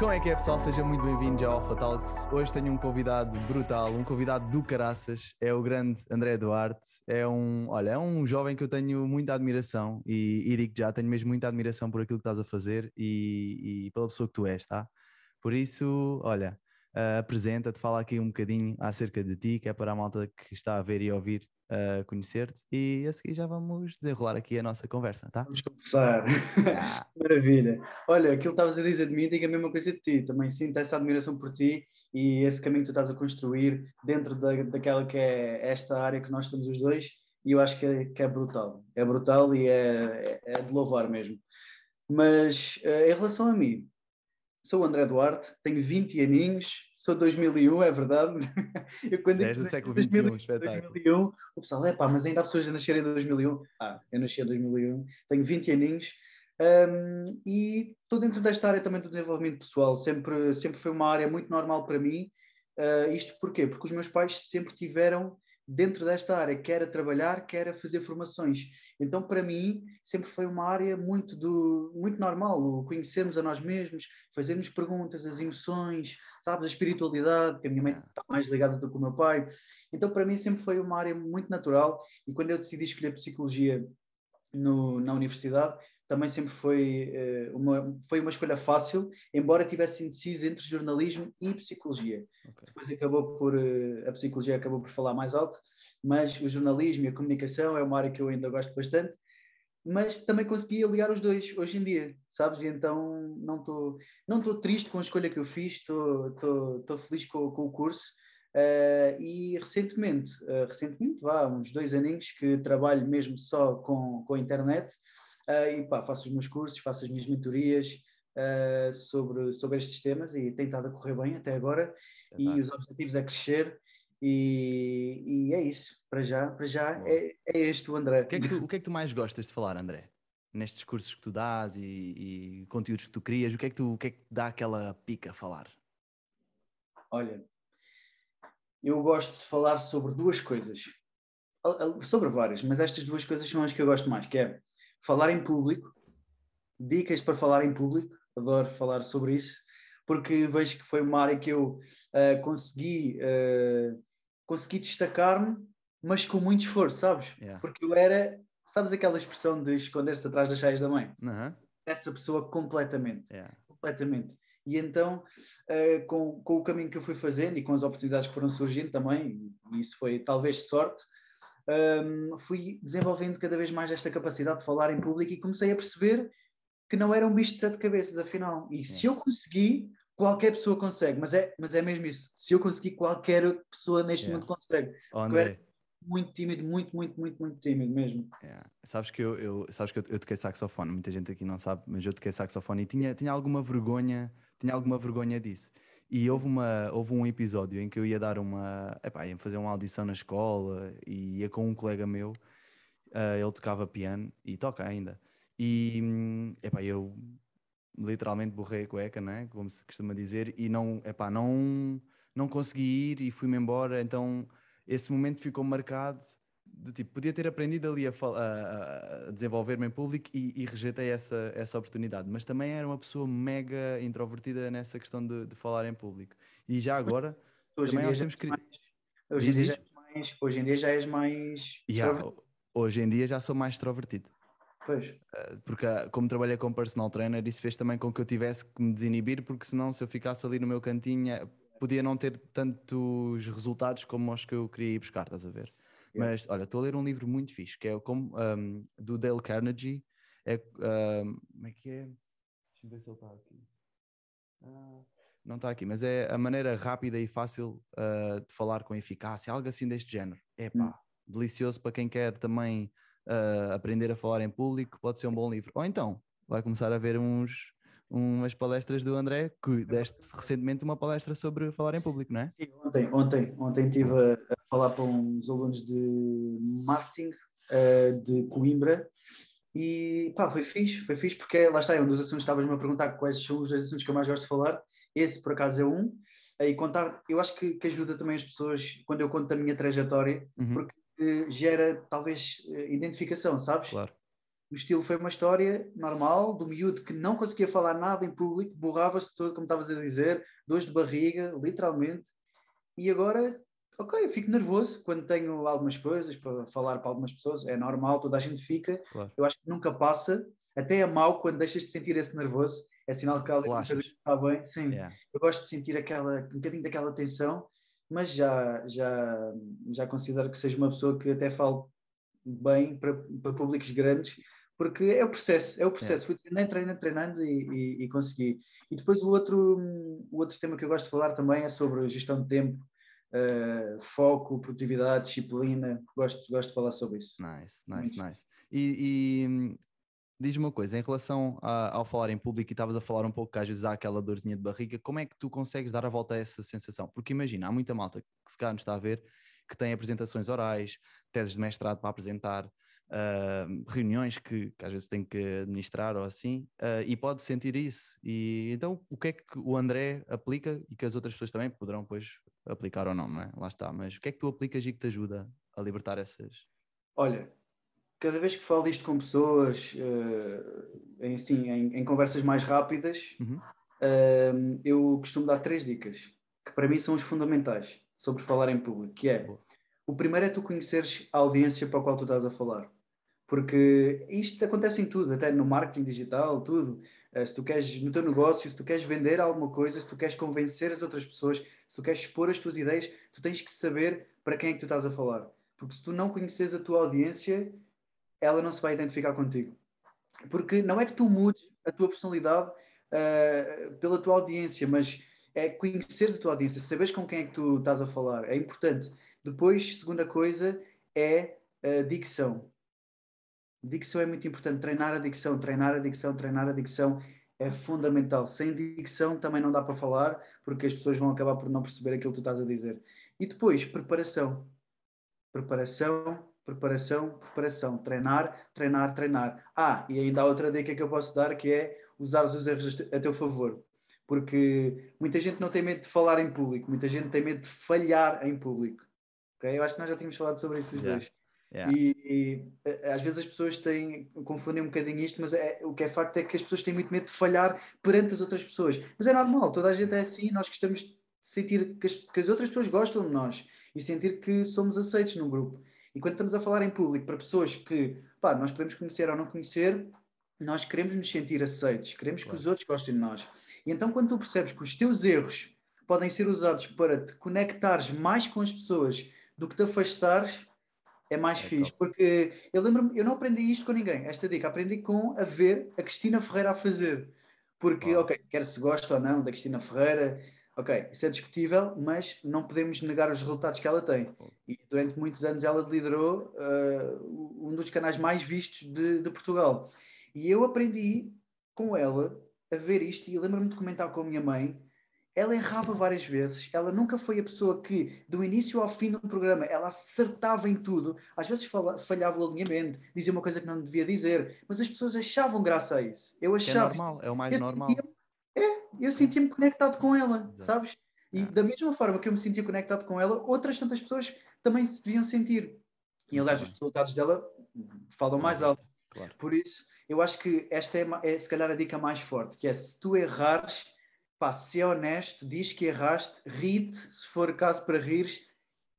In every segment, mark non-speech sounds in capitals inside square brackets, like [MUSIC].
Como é que é, pessoal? Sejam muito bem-vindos ao Alpha Talks. Hoje tenho um convidado brutal, um convidado do caraças. É o grande André Duarte. É um, olha, é um jovem que eu tenho muita admiração e, e digo já, tenho mesmo muita admiração por aquilo que estás a fazer e, e pela pessoa que tu és, tá? Por isso, olha, uh, apresenta-te, fala aqui um bocadinho acerca de ti, que é para a malta que está a ver e ouvir uh, conhecer-te e a seguir já vamos desenrolar aqui a nossa conversa, tá? Vamos conversar. Ah. [LAUGHS] [LAUGHS] Maravilha. Olha, aquilo que estavas a dizer de mim, digo a mesma coisa de ti. Também sinto essa admiração por ti e esse caminho que tu estás a construir dentro da, daquela que é esta área que nós estamos os dois e eu acho que é, que é brutal. É brutal e é, é, é de louvar mesmo. Mas uh, em relação a mim, sou o André Duarte, tenho 20 aninhos, sou 2001, é verdade. [LAUGHS] Eu, quando És do século XXI, espetáculo. 2001, o pessoal, é pá, mas ainda há pessoas a nascerem em 2001. Ah, eu nasci em 2001, tenho 20 aninhos um, e estou dentro desta área também do desenvolvimento pessoal. Sempre, sempre foi uma área muito normal para mim. Uh, isto porquê? Porque os meus pais sempre tiveram dentro desta área, quer a trabalhar, quer a fazer formações. Então, para mim, sempre foi uma área muito, do, muito normal, o conhecermos a nós mesmos, fazermos perguntas, as emoções, sabes, a espiritualidade, que a minha mãe está mais ligada do que o meu pai. Então, para mim, sempre foi uma área muito natural. E quando eu decidi escolher psicologia no, na universidade, também sempre foi, uh, uma, foi uma escolha fácil, embora tivesse indeciso entre jornalismo e psicologia. Okay. Depois acabou por, uh, a psicologia acabou por falar mais alto, mas o jornalismo e a comunicação é uma área que eu ainda gosto bastante, mas também consegui aliar os dois hoje em dia, sabes? E então não estou não triste com a escolha que eu fiz, estou feliz com, com, o curso. Uh, e recentemente, recentemente, vá, uns dois aninhos que trabalho mesmo só com, com a internet, e pá, faço os meus cursos, faço as minhas mentorias uh, sobre, sobre estes temas e tem estado a correr bem até agora. É e os objetivos é crescer. E, e, é isso, para já, para já é, é este o André. O que, é que tu, o que é que tu mais gostas de falar, André? Nestes cursos que tu dás e, e conteúdos que tu crias, o que é que tu o que é que dá aquela pica a falar? Olha, eu gosto de falar sobre duas coisas, sobre várias, mas estas duas coisas são as que eu gosto mais, que é falar em público, dicas para falar em público, adoro falar sobre isso, porque vejo que foi uma área que eu uh, consegui, uh, consegui destacar-me, mas com muito esforço, sabes? Yeah. Porque eu era, sabes aquela expressão de esconder-se atrás das cheias da mãe? Uhum. Essa pessoa completamente, yeah. completamente. E então, uh, com, com o caminho que eu fui fazendo e com as oportunidades que foram surgindo também, e isso foi talvez sorte, um, fui desenvolvendo cada vez mais esta capacidade de falar em público e comecei a perceber que não era um bicho de sete cabeças, afinal. E se eu consegui, qualquer pessoa consegue, mas é, mas é mesmo isso. Se eu conseguir, qualquer pessoa neste yeah. mundo consegue. Oh, André. muito tímido, muito, muito, muito, muito tímido mesmo. Yeah. Sabes que eu, eu, sabes que eu, eu toquei saxofone, muita gente aqui não sabe, mas eu toquei saxofone e tinha, tinha alguma vergonha, tinha alguma vergonha disso. E houve, uma, houve um episódio em que eu ia dar uma. Epá, ia fazer uma audição na escola e ia com um colega meu, uh, ele tocava piano e toca ainda. E epá, eu literalmente borrei a cueca, né? como se costuma dizer, e não, epá, não, não consegui ir e fui-me embora. Então esse momento ficou marcado do tipo, podia ter aprendido ali a, a, a desenvolver-me em público e, e, rejeitei essa, essa oportunidade. Mas também era uma pessoa mega introvertida nessa questão de, de falar em público. E já agora, hoje também nós temos que. Hoje, em dia já mais, hoje em dia já és mais. Yeah, hoje em dia já sou mais extrovertido. Pois. Eh, porque, ah, como trabalhei como personal trainer, isso fez também com que eu tivesse que me desinibir, porque senão, se eu ficasse ali no meu cantinho, eh, podia não ter tantos resultados como os que eu queria ir buscar, estás a ver? Mas olha, estou a ler um livro muito fixe, que é como, um, do Dale Carnegie. É, um, como é que é? Deixa eu ver se ele está aqui. Ah, não está aqui, mas é a maneira rápida e fácil uh, de falar com eficácia, algo assim deste género. É pá, hum. delicioso para quem quer também uh, aprender a falar em público, pode ser um bom livro. Ou então, vai começar a ver uns, umas palestras do André, que deste recentemente uma palestra sobre falar em público, não é? Sim, ontem, ontem, ontem estive a, a falar para uns alunos de marketing uh, de Coimbra e pá, foi fixe, foi fixe porque lá está, é um dos assuntos, estavas-me a perguntar quais são os assuntos que eu mais gosto de falar, esse por acaso é um, e contar, eu acho que, que ajuda também as pessoas quando eu conto a minha trajetória, uhum. porque gera talvez identificação, sabes? Claro O estilo foi uma história normal, do miúdo que não conseguia falar nada em público, borrava-se todo, como estavas a dizer, dores de barriga, literalmente. E agora, ok, eu fico nervoso quando tenho algumas coisas para falar para algumas pessoas, é normal, toda a gente fica. Claro. Eu acho que nunca passa, até é mau quando deixas de sentir esse nervoso, é sinal que alguma coisa está bem. Sim, Yeah. eu gosto de sentir aquela, um bocadinho daquela tensão, mas já, já, já considero que seja uma pessoa que até falo bem para, para públicos grandes, porque é o processo, é o processo. Fui treinando, treinando, treinando e, e, e consegui. E depois o outro, o outro tema que eu gosto de falar também é sobre gestão de tempo, eh, foco, produtividade, disciplina. Gosto, gosto de falar sobre isso. Nice, nice, nice. E, e, hum, diz-me uma coisa, em relação a- ao falar em público, e estavas a falar um pouco que às vezes dá aquela dorzinha de barriga, como é que tu consegues dar a volta a essa sensação? Porque imagina, há muita malta que se calhar nos está a ver que tem apresentações orais, teses de mestrado para apresentar, ah, reuniões que, que às vezes tem que administrar ou assim, ah, e pode sentir isso. E então, o que é que o André aplica e que as outras pessoas também poderão depois aplicar ou não, não é? Lá está. Mas o que é que tu aplicas e que te ajuda a libertar essas. Olha, cada vez que falo isto com pessoas, eh, em, sim, em, em conversas mais rápidas, Uhum. eh, eu costumo dar três dicas, que para mim são os fundamentais sobre falar em público, que é, o primeiro é tu conheceres a audiência para a qual tu estás a falar. Porque isto acontece em tudo, até no marketing digital, tudo. Eh, se tu queres, no teu negócio, se tu queres vender alguma coisa, se tu queres convencer as outras pessoas, se tu queres expor as tuas ideias, tu tens que saber para quem é que tu estás a falar. Porque se tu não conheces a tua audiência, ela não se vai identificar contigo. Porque não é que tu mudes a tua personalidade uh, pela tua audiência, mas é conheceres a tua audiência, saberes com quem é que tu estás a falar. É importante. Depois, segunda coisa, é a dicção. Dicção é muito importante. Treinar a dicção, treinar a dicção, treinar a dicção é fundamental. Sem dicção também não dá para falar, porque as pessoas vão acabar por não perceber aquilo que tu estás a dizer. E depois, preparação. Preparação, preparação, preparação. Treinar, treinar, treinar. Ah, e ainda há outra dica que eu posso dar que é usar os erros a teu favor. Porque muita gente não tem medo de falar em público, muita gente tem medo de falhar em público. Okay? Eu acho que nós já tínhamos falado sobre isso os Yeah. dois. Yeah. E, e, eh, às vezes as pessoas têm, confundem um bocadinho isto, mas é, o que é facto é que as pessoas têm muito medo de falhar perante as outras pessoas. Mas é normal, toda a gente é assim, nós gostamos de sentir que as, que as outras pessoas gostam de nós e sentir que somos aceitos num grupo. E quando estamos a falar em público para pessoas que pá, nós podemos conhecer ou não conhecer, nós queremos nos sentir aceitos, queremos Claro. que os outros gostem de nós. E então quando tu percebes que os teus erros podem ser usados para te conectares mais com as pessoas do que te afastares, é mais É fixe. top. Porque eu lembro-me, eu não aprendi isto com ninguém, esta dica, aprendi com a ver a Cristina Ferreira a fazer. Porque, Uau. ok, quer se gosta ou não da Cristina Ferreira, ok, isso é discutível, mas não podemos negar os resultados que ela tem. E durante muitos anos ela liderou uh, um dos canais mais vistos de, de Portugal. E eu aprendi com ela a ver isto e lembro-me de comentar com a minha mãe. Ela errava várias vezes, ela nunca foi a pessoa que, do início ao fim do programa, ela acertava em tudo. Às vezes falhava o alinhamento, dizia uma coisa que não devia dizer, mas as pessoas achavam graça a isso. Eu Que é achava. normal, é o mais eu normal. sentia- é, eu sentia-me conectado com ela, Exato. sabes? E É. da mesma forma que eu me sentia conectado com ela, outras tantas pessoas também se deviam sentir. E aliás, os resultados dela falam mais alto. Claro. Por isso, eu acho que esta é, é se calhar a dica mais forte, que é se tu errares, pá, se é honesto, diz que erraste, ri-te, se for caso para rires,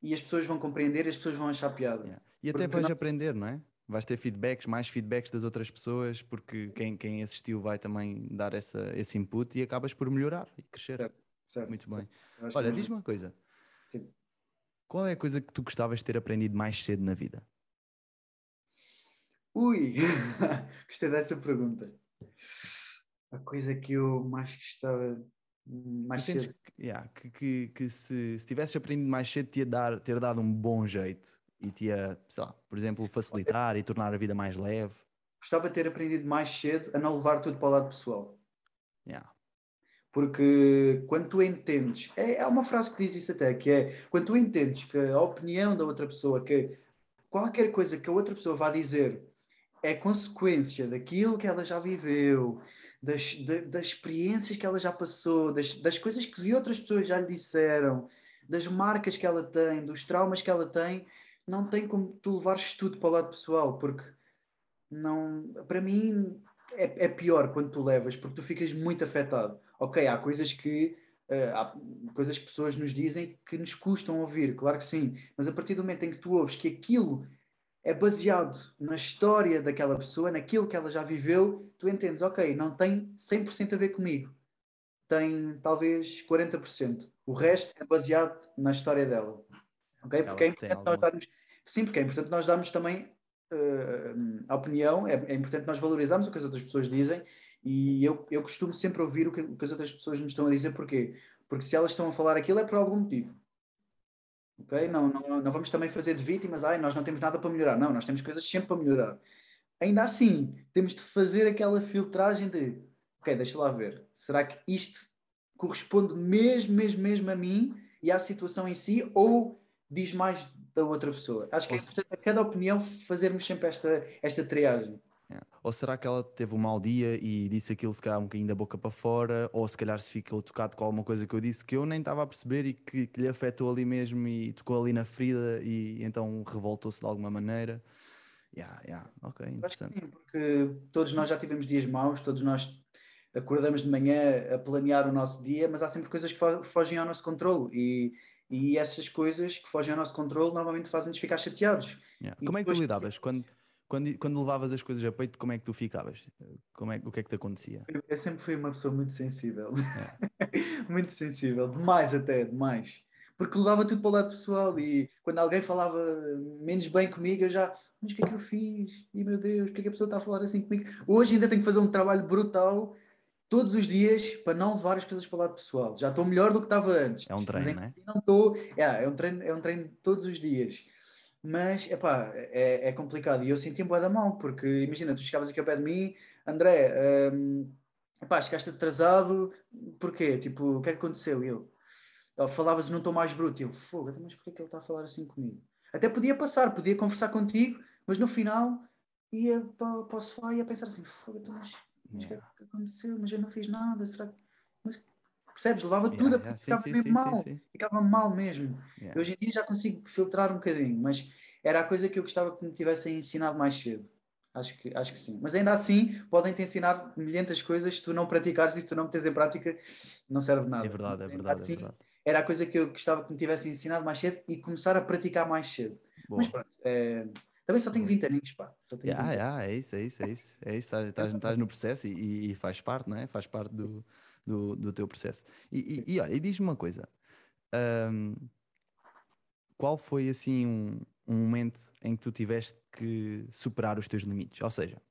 e as pessoas vão compreender, as pessoas vão achar piada. Yeah. E até Porque vais não- aprender, não é? Vais ter feedbacks, mais feedbacks das outras pessoas, porque quem, quem assistiu vai também dar essa, esse input e acabas por melhorar e crescer. Certo, certo, Muito certo. bem. Olha, que- diz-me uma coisa. Sim. Qual é a coisa que tu gostavas de ter aprendido mais cedo na vida? Ui, [LAUGHS] gostei dessa pergunta. A coisa que eu mais gostava hum, mais sentes cedo. que, yeah, que, que, que se, se tivesses aprendido mais cedo, te dar, ter dado um bom jeito e te ia, sei lá, por exemplo, facilitar e tornar a vida mais leve. Gostava de ter aprendido mais cedo a não levar tudo para o lado pessoal. Yeah. Porque quando tu entendes, é, é uma frase que diz isso até, que é quando tu entendes que a opinião da outra pessoa, que qualquer coisa que a outra pessoa vá dizer é consequência daquilo que ela já viveu, das, da- das experiências que ela já passou, das, das coisas que outras pessoas já lhe disseram, das marcas que ela tem, dos traumas que ela tem, não tem como tu levares tudo para o lado pessoal, porque não, para mim é, é, pior quando tu levas, porque tu ficas muito afetado. Ok, há coisas que uh, há coisas que pessoas nos dizem que nos custam ouvir, claro que sim, mas a partir do momento em que tu ouves que aquilo é baseado na história daquela pessoa, naquilo que ela já viveu, tu entendes, ok, não tem 100% a ver comigo, tem talvez 40%. O resto é baseado na história dela. Ok? Porque é importante nós darmos. Sim, porque é importante nós darmos também uh, a opinião, é, é, importante nós valorizarmos o que as outras pessoas dizem e eu, eu costumo sempre ouvir o que, o que as outras pessoas nos estão a dizer, porquê? Porque se elas estão a falar aquilo é por algum motivo. Ok? Não, não, não vamos também fazer de vítimas, ai, nós não temos nada para melhorar. Não, nós temos coisas sempre para melhorar. Ainda assim, temos de fazer aquela filtragem de, ok, deixa lá ver, será que isto corresponde mesmo, mesmo, mesmo a mim e à situação em si, ou diz mais da outra pessoa? Acho que é importante a cada opinião fazermos sempre esta, esta triagem. É. Ou será que ela teve um mau dia e disse aquilo se calhar um bocadinho da boca para fora, ou se calhar se ficou tocado com alguma coisa que eu disse que eu nem estava a perceber e que, que lhe afetou ali mesmo e tocou ali na ferida e então revoltou-se de alguma maneira. Yeah, yeah, ok, interessante. sim, porque todos nós já tivemos dias maus, todos nós acordamos de manhã a planear o nosso dia, mas há sempre coisas que fogem ao nosso controle e, e essas coisas que fogem ao nosso controle normalmente fazem-nos ficar chateados. Yeah. Como é que tu lidavas quando quando, quando levavas as coisas a peito, como é que tu ficavas? Como é, o que é que te acontecia? Eu sempre fui uma pessoa muito sensível. É. [LAUGHS] muito sensível, demais até, demais. Porque levava tudo para o lado pessoal e quando alguém falava menos bem comigo, eu já, mas o que é que eu fiz? E meu Deus, o que é que a pessoa está a falar assim comigo? Hoje ainda tenho que fazer um trabalho brutal todos os dias para não levar as coisas para o lado pessoal. Já estou melhor do que estava antes. É um treino, não é? Assim não estou. É, é, um treino, é um treino todos os dias mas epá, é, é complicado. E eu senti-me bué da mal, porque imagina, tu chegavas aqui ao pé de mim, André, um, epá, chegaste atrasado, porquê? Tipo, o que é que aconteceu? E eu, falavas num tom mais bruto, e eu, fogo, então, mas porquê que ele está a falar assim comigo? Até podia passar, podia conversar contigo, mas no final ia para, para o sofá e ia pensar assim, fogo, então, mas, mas o que é que aconteceu? Mas eu não fiz nada, será que. Percebes? Levava yeah, tudo, yeah. ficava sim, mesmo sim, mal. Sim, ficava mal mesmo. Yeah. Hoje em dia já consigo filtrar um bocadinho, mas era a coisa que eu gostava que me tivessem ensinado mais cedo. Acho que, acho que sim. Mas ainda assim, podem te ensinar milhentas coisas. Se tu não praticares e se tu não meteres em prática, não serve nada. É verdade, é verdade. Assim, é verdade. Era a coisa que eu gostava que me tivessem ensinado mais cedo e começar a praticar mais cedo. Boa. Mas pronto, é, também só tenho 20 aninhos, pá. Só tenho yeah, yeah, é isso, é isso, é isso. É isso, estás, estás no processo e, e, faz parte, não é? Faz parte do, do, do teu processo. E, e, e olha, e diz-me uma coisa: um, qual foi assim um, um momento em que tu tiveste que superar os teus limites? Ou seja,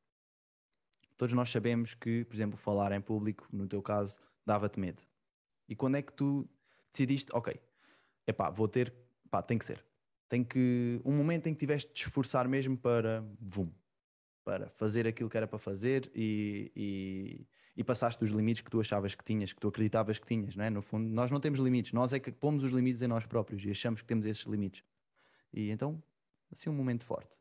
todos nós sabemos que, por exemplo, falar em público, no teu caso, dava-te medo. E quando é que tu decidiste, ok, epá, vou ter, pá, tem que ser. Tem que, um momento em que tiveste de esforçar mesmo para, vum, para fazer aquilo que era para fazer e, e, e, passaste dos limites que tu achavas que tinhas, que tu acreditavas que tinhas, não é? No fundo, nós não temos limites, nós é que pomos os limites em nós próprios e achamos que temos esses limites. E então, assim, um momento forte.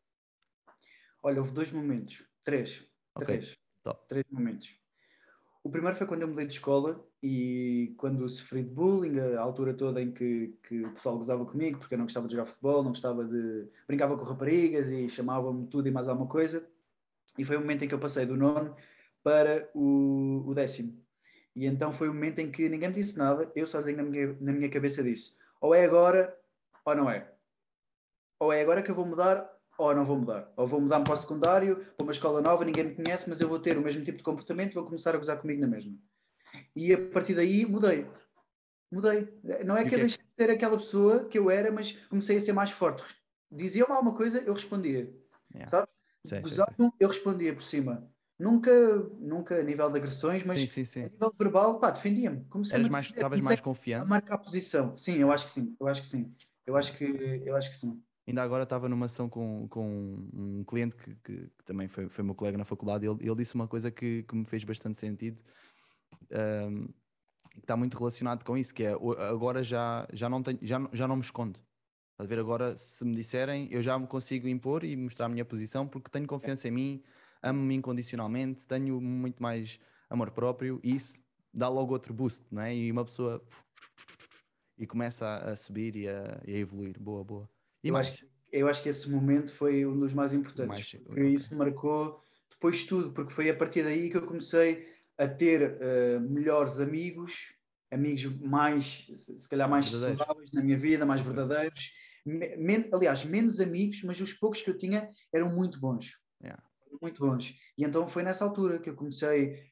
Olha, houve dois momentos, três, okay. três, Top. três momentos. O primeiro foi quando eu mudei de escola e quando sofri de bullying, a altura toda em que, que o pessoal gozava comigo porque eu não gostava de jogar futebol, não gostava de. brincava com raparigas e chamava-me tudo e mais alguma coisa. E foi o momento em que eu passei do nono para o, o décimo. E então foi o momento em que ninguém me disse nada, eu sozinho na minha, na minha cabeça disse: ou é agora ou não é. Ou é agora que eu vou mudar ou não vou mudar. Ou vou mudar para o secundário, para uma escola nova, ninguém me conhece, mas eu vou ter o mesmo tipo de comportamento, vão começar a gozar comigo na mesma. E a partir daí mudei. Mudei. Não é que eu é deixei de ser aquela pessoa que eu era, mas comecei a ser mais forte. Dizia-me alguma coisa, eu respondia. Yeah. Sabes? Sim, sim, sim. eu respondia por cima. Nunca, nunca a nível de agressões, mas sim, sim, a nível verbal, pá, defendia-me. Eras mais, estavas mais confiante? A marcar a posição. Sim, eu acho que sim. Eu acho que sim. Eu acho que, eu acho que sim. Ainda agora estava numa ação com, com um cliente que, que, que também foi, foi meu colega na faculdade. Ele, ele disse uma coisa que, que me fez bastante sentido, um, que está muito relacionado com isso, que é agora já, já, não, tenho, já, já não me escondo. a ver? Agora, se me disserem, eu já me consigo impor e mostrar a minha posição porque tenho confiança em mim, amo-me incondicionalmente, tenho muito mais amor próprio e isso dá logo outro boost, não é? E uma pessoa e começa a, a subir e a, e a evoluir. Boa, boa. E eu, mais? Acho, eu acho que esse momento foi um dos mais importantes. Mais, porque okay. isso marcou depois tudo, porque foi a partir daí que eu comecei a ter uh, melhores amigos, amigos mais, se calhar mais saudáveis na minha vida, mais verdadeiros. Men aliás, menos amigos, mas os poucos que eu tinha eram muito bons. Yeah. Muito bons. E então foi nessa altura que eu comecei,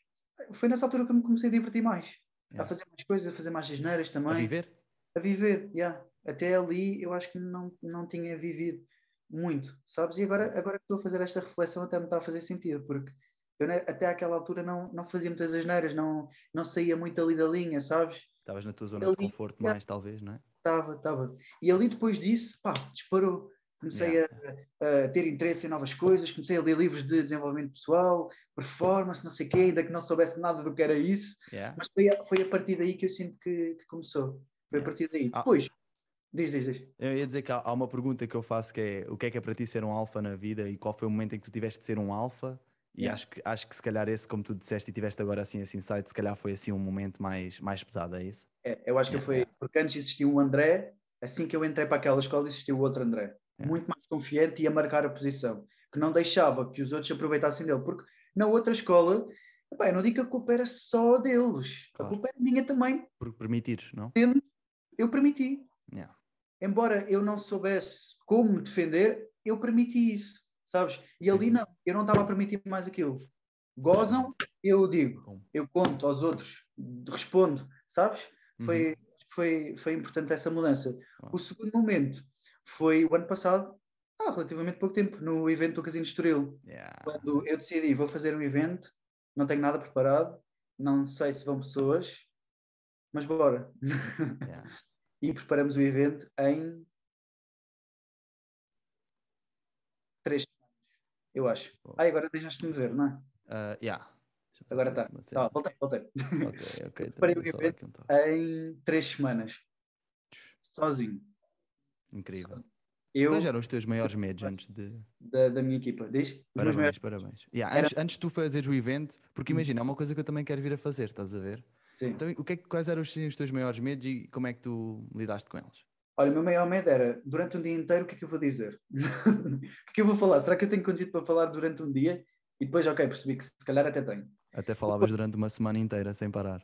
foi nessa altura que eu me comecei a divertir mais. Yeah. A fazer mais coisas, a fazer mais asneiras também. A viver? A viver, yeah. Até ali eu acho que não, não tinha vivido muito, sabes? E agora, agora que estou a fazer esta reflexão até me está a fazer sentido, porque eu até àquela altura não, não fazia muitas asneiras, não, não saía muito ali da linha, sabes? Estavas na tua zona ali, de conforto mais, talvez, não é? Estava, estava. E ali depois disso, pá, disparou. Comecei yeah. a, a, ter interesse em novas coisas, comecei a ler livros de desenvolvimento pessoal, performance, não sei o quê, ainda que não soubesse nada do que era isso, yeah. mas foi a, foi a partir daí que eu sinto que, que começou. Foi a partir daí. Ah. Depois, Diz, diz, diz. Eu ia dizer que há, uma pergunta que eu faço que é o que é que é para ti ser um alfa na vida e qual foi o momento em que tu tiveste de ser um alfa e yeah. acho, que, acho que se calhar esse, como tu disseste e tiveste agora assim esse insight, se calhar foi assim um momento mais, mais pesado, é isso? É, eu acho que foi, porque antes existia um André, assim que eu entrei para aquela escola existia o outro André, muito mais confiante e a marcar a posição, que não deixava que os outros aproveitassem dele, porque na outra escola, eu não digo que a culpa era só deles, claro. a culpa era minha também. Por permitires, não? Eu permiti. Yeah embora eu não soubesse como me defender, eu permiti isso, sabes? E ali não, eu não estava a permitir mais aquilo. Gozam, eu digo, eu conto aos outros, respondo, sabes? Foi, uhum. foi, foi importante essa mudança. O segundo momento foi o ano passado, há relativamente pouco tempo, no evento do Casino Estoril. Yeah. Quando eu decidi, vou fazer um evento, não tenho nada preparado, não sei se vão pessoas, mas bora. Yeah. [LAUGHS] e preparamos o evento em três semanas, eu acho. Ah, agora deixaste-me ver, não é? Uh, yeah. Agora está. Tá, voltei, voltei. Ok, ok. [LAUGHS] Preparei o evento em três semanas. Sozinho. Incrível. Eu, Quais eram os teus maiores medos antes de. Da, da minha equipa, diz? Os parabéns, maiores... parabéns. Yeah, Era... antes, antes de tu fazeres o evento, porque hum. imagina, é uma coisa que eu também quero vir a fazer, estás a ver? Sim. Então, o que é, quais eram os, os teus maiores medos e como é que tu lidaste com eles? Olha, o meu maior medo era, durante um dia inteiro, o que é que eu vou dizer? [LAUGHS] o que é que eu vou falar? Será que eu tenho conteúdo para falar durante um dia? E depois, ok, percebi que se calhar até tenho. Até falavas depois, durante uma semana inteira, sem parar.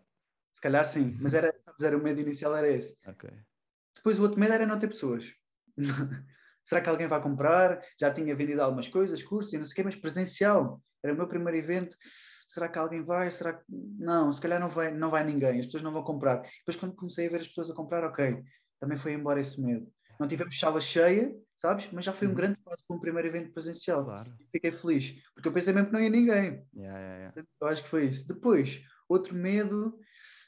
Se calhar sim, mas era, era o medo inicial era esse. Ok. Depois o outro medo era não ter pessoas. [LAUGHS] Será que alguém vai comprar? Já tinha vendido algumas coisas, cursos e não sei o quê, mas presencial. Era o meu primeiro evento será que alguém vai? Será que não? Se calhar não vai, não vai ninguém, as pessoas não vão comprar. Depois, quando comecei a ver as pessoas a comprar, ok, também foi embora esse medo. Não tivemos sala cheia, sabes? Mas já foi um uhum. grande passo para um primeiro evento presencial. Claro. Fiquei feliz, porque eu pensei mesmo que não ia ninguém. Yeah, yeah, yeah. Eu acho que foi isso. Depois, outro medo,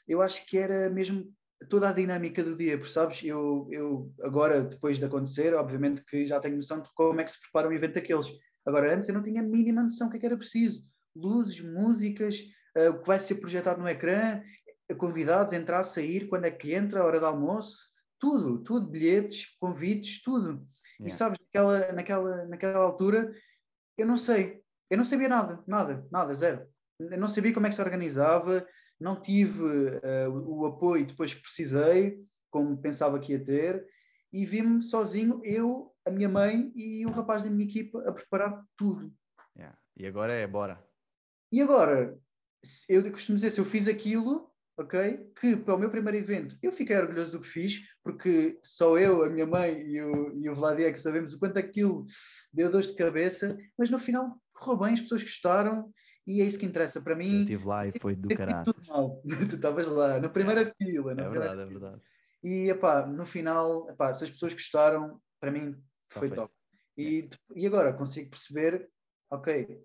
eu acho que era mesmo toda a dinâmica do dia, porque sabes, eu, eu agora, depois de acontecer, obviamente que já tenho noção de como é que se prepara um evento daqueles. Agora, antes eu não tinha a mínima noção do que, é que era preciso luzes, músicas, uh, o que vai ser projetado no ecrã, convidados, entrar, sair, quando é que entra, a hora do almoço, tudo, tudo, bilhetes, convites, tudo. Yeah. E sabes, naquela, naquela, naquela altura, eu não sei, eu não sabia nada, nada, nada, zero. Eu não sabia como é que se organizava, não tive uh, o, apoio depois que precisei, como pensava que ia ter, e vi-me sozinho, eu, a minha mãe e o rapaz da minha equipa a preparar tudo. Yeah. E agora é bora. E agora, eu costumo dizer, se eu fiz aquilo, ok, que para o meu primeiro evento eu fiquei orgulhoso do que fiz, porque só eu, a minha mãe e o, e o Vladia é que sabemos o quanto aquilo deu dor de cabeça, mas no final correu bem, as pessoas gostaram e é isso que interessa para mim. Eu estive lá e foi do caralho. [LAUGHS] tu estavas lá, na primeira é, fila. Na é verdade, é verdade. E epá, no final, epá, se as pessoas gostaram, para mim foi top. E, e agora consigo perceber, ok,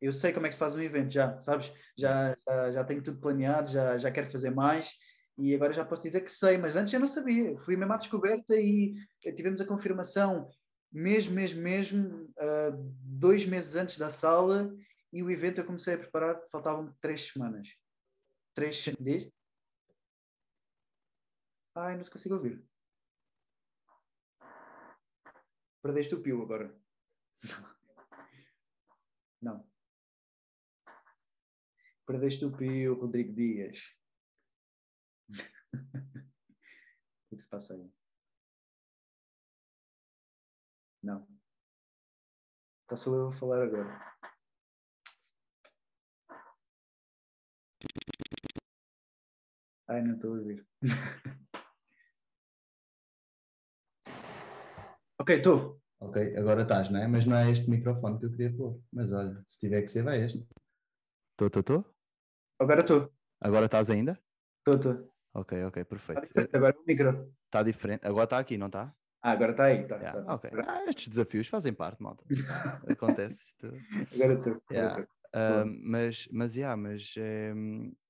eu sei como é que se faz um evento já, sabes? Já, já, já tenho tudo planeado, já, já quero fazer mais e agora já posso dizer que sei, mas antes eu não sabia. Fui mesmo à descoberta e tivemos a confirmação mesmo, mesmo, mesmo, uh, dois meses antes da sala e o evento eu comecei a preparar, faltavam três semanas. Três dias? Ai, não se consigo ouvir. Perdeste o pio agora. [LAUGHS] Não. Perdeste o pio, Rodrigo Dias. [LAUGHS] o que se passa aí? Não. Então sou eu a falar agora. Ai, não estou a ouvir. [LAUGHS] ok, estou. Ok, agora estás, não é? Mas não é este microfone que eu queria pôr. Mas olha, se tiver que ser, vai este. Estou, estou, estou? Agora estou. Agora estás ainda? Estou, estou. Ok, ok, perfeito. Agora o micro. Está diferente. Agora está aqui, não está? Ah, agora está aí. Tá, yeah, tá. Ok. Ah, estes desafios fazem parte, malta. [LAUGHS] Acontece. Isto... Agora estou. Yeah. Uh, mas, mas, yeah, mas, um, é,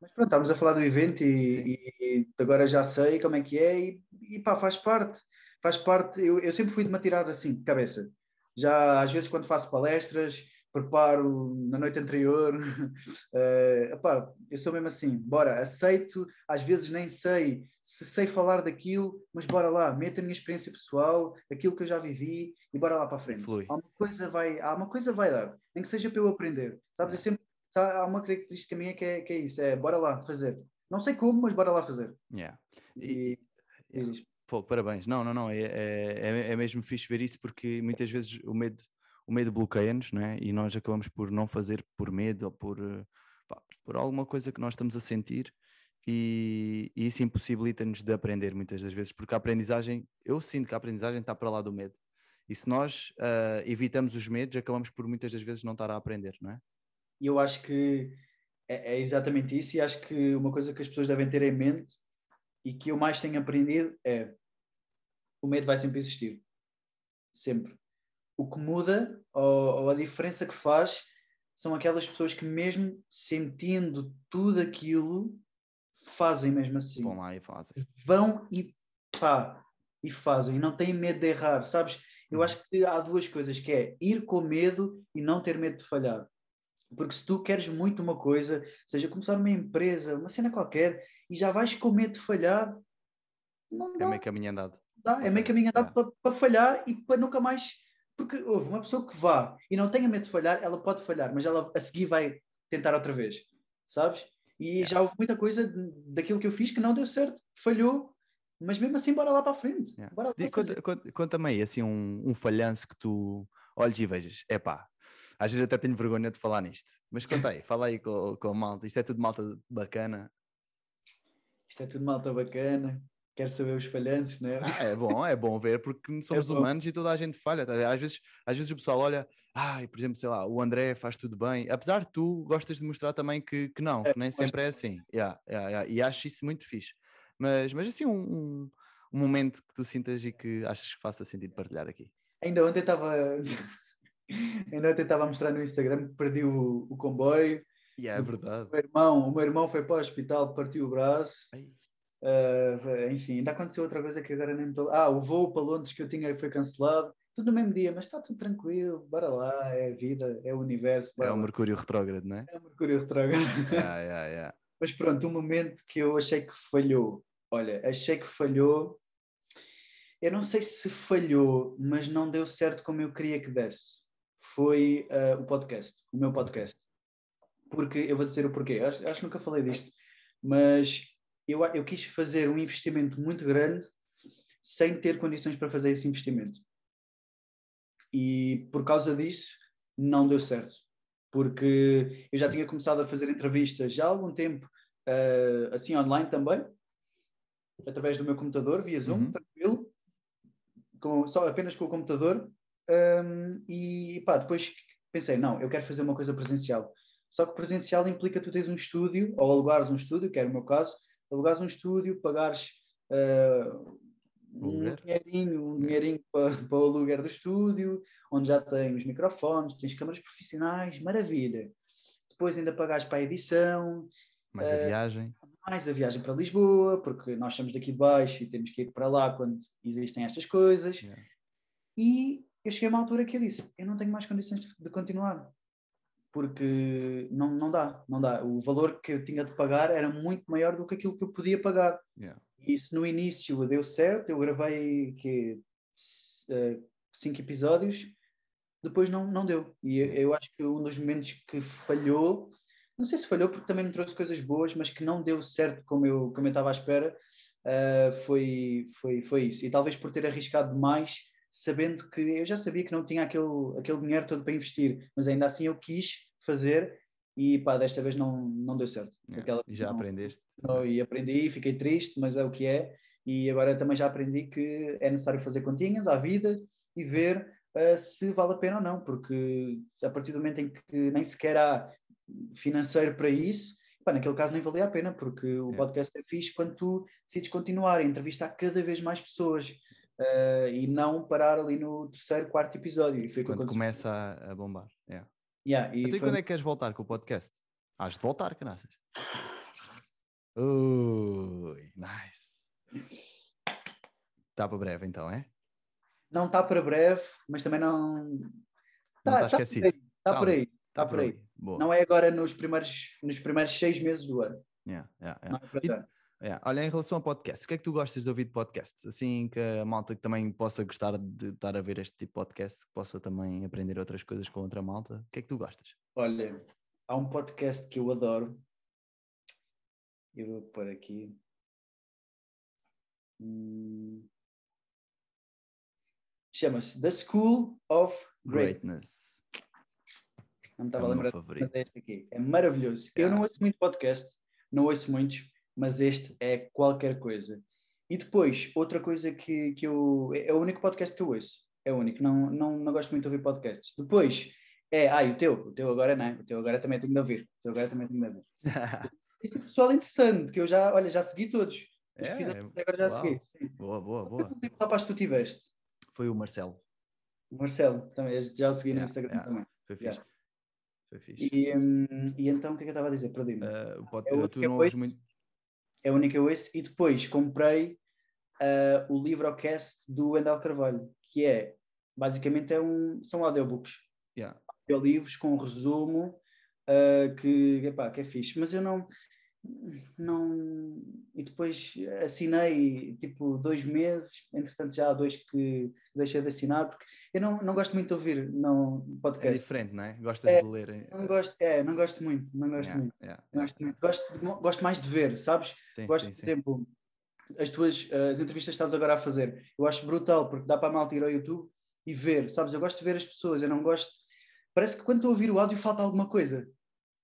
mas pronto, estávamos a falar do evento e, e, agora já sei como é que é e, e pá, faz parte. Faz parte. Eu, eu sempre fui de me atirar assim, de cabeça. Já às vezes quando faço palestras, preparo na noite anterior. Uh, [LAUGHS] epá, eu sou mesmo assim, bora, aceito, às vezes nem sei se sei falar daquilo, mas bora lá, meto a minha experiência pessoal, aquilo que eu já vivi e bora lá para a frente. Flui. Há uma coisa vai, há uma coisa vai dar, nem que seja para eu aprender. Sabes, eu sempre, há uma característica minha que é, que é isso, é bora lá fazer. Não sei como, mas bora lá fazer. Yeah. E, e, e Fogo, parabéns. Não, não, não. É, é, é mesmo fixe ver isso porque muitas vezes o medo o medo bloqueia-nos, não é? E nós acabamos por não fazer por medo ou por, eh, pá, por alguma coisa que nós estamos a sentir e, e isso impossibilita-nos de aprender muitas das vezes, porque a aprendizagem, eu sinto que a aprendizagem está para lá do medo. E se nós uh, evitamos os medos, acabamos por muitas das vezes não estar a aprender, não é? E eu acho que é, é exatamente isso, e acho que uma coisa que as pessoas devem ter em mente e que eu mais tenho aprendido é o medo vai sempre existir. Sempre o que muda ou, ou, a diferença que faz são aquelas pessoas que mesmo sentindo tudo aquilo fazem mesmo assim. Vão lá e fazem. Vão e pá, e fazem, e não têm medo de errar, sabes? Eu uhum. acho que há duas coisas, que é ir com medo e não ter medo de falhar. Porque se tu queres muito uma coisa, seja começar uma empresa, uma cena qualquer, e já vais com medo de falhar, não é dá. É meio caminho andado. Dá, é meio caminho andado é. para, para falhar e para nunca mais porque houve uma pessoa que vá e não tenha medo de falhar, ela pode falhar, mas ela a seguir vai tentar outra vez, sabes? E yeah. já houve muita coisa daquilo que eu fiz que não deu certo, falhou, mas mesmo assim, bora lá para a frente. Yeah. Lá conta, conta-me aí, assim, um, um falhanço que tu olhes e vejas. É pá, às vezes até tenho vergonha de falar nisto, mas conta aí, fala aí com, com a malta. Isto é tudo malta bacana. Isto é tudo malta bacana quer saber os falhanços, não é? Ah, é bom, é bom ver, porque [LAUGHS] somos é humanos e toda a gente falha. Tá? Às, vezes, às vezes o pessoal olha, ah, por exemplo, sei lá, o André faz tudo bem, apesar de tu gostas de mostrar também que, que não, é, que nem sempre é assim. Yeah, yeah, yeah. E acho isso muito fixe. Mas, mas assim, um, um, um, momento que tu sintas e que achas que faça sentido partilhar aqui. Ainda ontem estava. Ainda ontem estava a mostrar no Instagram que perdi o, o comboio. Yeah, é verdade. O meu, irmão, o meu irmão foi para o hospital, partiu o braço. Uh, enfim, ainda aconteceu outra coisa que agora nem me estou. Ah, o voo para Londres que eu tinha foi cancelado. Tudo no mesmo dia, mas está tudo tranquilo, bora lá, é a vida, é o universo. É o Mercúrio retrógrado, não é? É o Mercúrio retrógrado. Yeah, yeah, yeah. mas pronto, um momento que eu achei que falhou. Olha, achei que falhou. Eu não sei se falhou, mas não deu certo como eu queria que desse. Foi uh, o podcast, o meu podcast. Porque eu vou dizer o porquê. Acho, acho que nunca falei disto, mas eu, eu quis fazer um investimento muito grande sem ter condições para fazer esse investimento. E por causa disso, não deu certo. Porque eu já tinha começado a fazer entrevistas já há algum tempo, uh, assim online também, através do meu computador, via Zoom, uhum. tranquilo, com, só apenas com o computador. Um, e pá, depois pensei, não, eu quero fazer uma coisa presencial. Só que presencial implica tu teres um estúdio, ou alugares um estúdio, que era o meu caso, alugares um estúdio, pagares uh, um dinheirinho, um dinheirinho para, para o aluguer do estúdio, onde já tens microfones, tens câmaras profissionais, maravilha. Depois ainda pagares para a edição. Mais uh, a viagem. Mais a viagem para Lisboa, porque nós estamos daqui de baixo e temos que ir para lá quando existem estas coisas. Yeah. E eu cheguei a uma altura que eu disse, eu não tenho mais condições de, continuar porque não, não dá, não dá. O valor que eu tinha de pagar era muito maior do que aquilo que eu podia pagar. Yeah. E se no início deu certo, eu gravei que, uh, cinco episódios, depois não, não deu. E eu, eu, acho que um dos momentos que falhou, não sei se falhou porque também me trouxe coisas boas, mas que não deu certo como eu, como eu estava à espera, uh, foi, foi, foi isso. E talvez por ter arriscado demais, sabendo que eu já sabia que não tinha aquele, aquele dinheiro todo para investir, mas ainda assim eu quis fazer e pá, desta vez não, não deu certo. Yeah. Aquela já não- aprendeste? não, e aprendi, fiquei triste, mas é o que é. E agora também já aprendi que é necessário fazer continhas à vida e ver eh, se vale a pena ou não, porque a partir do momento em que nem sequer há financeiro para isso, pá, naquele caso nem valia a pena, porque o Yeah. podcast é fixe quando tu decides continuar a entrevistar cada vez mais pessoas eh, e não parar ali no terceiro, quarto episódio. E foi Quando aconteceu. começa a, a bombar. Yeah. Yeah, e Então, foi- quando é que queres voltar com o podcast? Hás de voltar, canaças. Ui, nice. Está para breve então, é? Não está para breve, mas também não. Não Tá- está tá esquecido. Está Tá por aí, Está está por aí. ali. Boa. Não é agora nos primeiros, nos primeiros seis meses do ano. Yeah, yeah, yeah. Não é. Yeah. Olha, em relação ao podcast, o que é que tu gostas de ouvir de podcasts? Assim que a malta que também possa gostar de estar a ver este tipo de podcast, que possa também aprender outras coisas com outra malta, o que é que tu gostas? Olha, há um podcast que eu adoro. Eu vou pôr aqui. Hum. Chama-se The School of Great. Greatness. Não me É estava o a lembrar, favorito. mas é este aqui. É maravilhoso. Eu não Yeah. ouço muito podcast, não ouço muitos, mas este é qualquer coisa. E depois, outra coisa que, que eu. É o único podcast que eu ouço. É o único. Não, não, não gosto muito de ouvir podcasts. Depois, é. Ah, e o teu? O teu agora não. é? O teu agora também tenho de ouvir. O teu agora também tenho de ouvir. [LAUGHS] Este pessoal interessante, que eu já, olha, já segui todos. É? fizeste até agora já Uau. segui. Sim. boa, boa, Qual boa. foi o último rapaz que tu tiveste? Foi o Marcelo. O Marcelo, também, já o segui no Yeah, Instagram yeah. também. Foi Yeah. fixe. Foi fixe. E, hum, e então, o que é que eu estava a dizer? Perdi-me. O pod- é tu não ouves muito. É a única que eu ouço, e depois comprei ah, o livrocast do Wendel Carvalho, que é, basicamente, é um, são audiobooks, Yeah. audiolivros com um resumo, ah, que, epá, que é fixe, mas eu não, não, e depois assinei, tipo, dois meses, entretanto já há dois que deixei de assinar, porque eu não, não gosto muito de ouvir não, É podcast. diferente, não é? Gostas É, de ler. eh, Não gosto, é, não gosto muito, não gosto yeah, muito. yeah, yeah, Gosto, muito. Gosto, de- gosto mais de ver, sabes? Sim, gosto, sim, por exemplo, as tuas as entrevistas que estás agora a fazer. Eu acho brutal, porque dá para a malta ir ao YouTube e ver, sabes? Eu gosto de ver as pessoas, eu não gosto. Parece que quando estou a ouvir o áudio falta alguma coisa.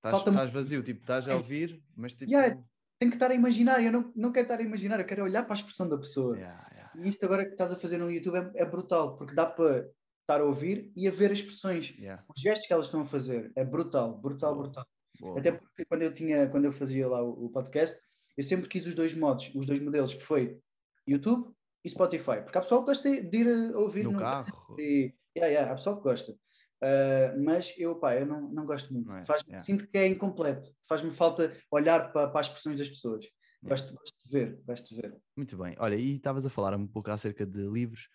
Estás, vazio, tipo, estás a ouvir, mas tipo. Yeah. Tenho que estar a imaginar, eu não, não quero estar a imaginar, eu quero olhar para a expressão da pessoa. Yeah, yeah, E isto agora que estás a fazer no YouTube é, é brutal, porque dá para estar a ouvir e a ver as expressões. Os gestos que elas estão a fazer é brutal, brutal, Boa. brutal. Boa, Até porque quando eu tinha, quando eu fazia lá o, o podcast, eu sempre quis os dois modos, os dois modelos, que foi YouTube e Spotify. Porque há pessoal que gosta de ir a ouvir No carro. [LAUGHS] E, yeah, yeah, há pessoal que gosta. Uh, mas eu, pá, eu não, não gosto muito. Não é? Faz, Yeah. Sinto que é incompleto. Faz-me falta olhar para, para as expressões das pessoas. Yeah. Gosto, gosto de ver, gosto de ver. Muito bem. Olha, e estavas a falar um pouco acerca de livros.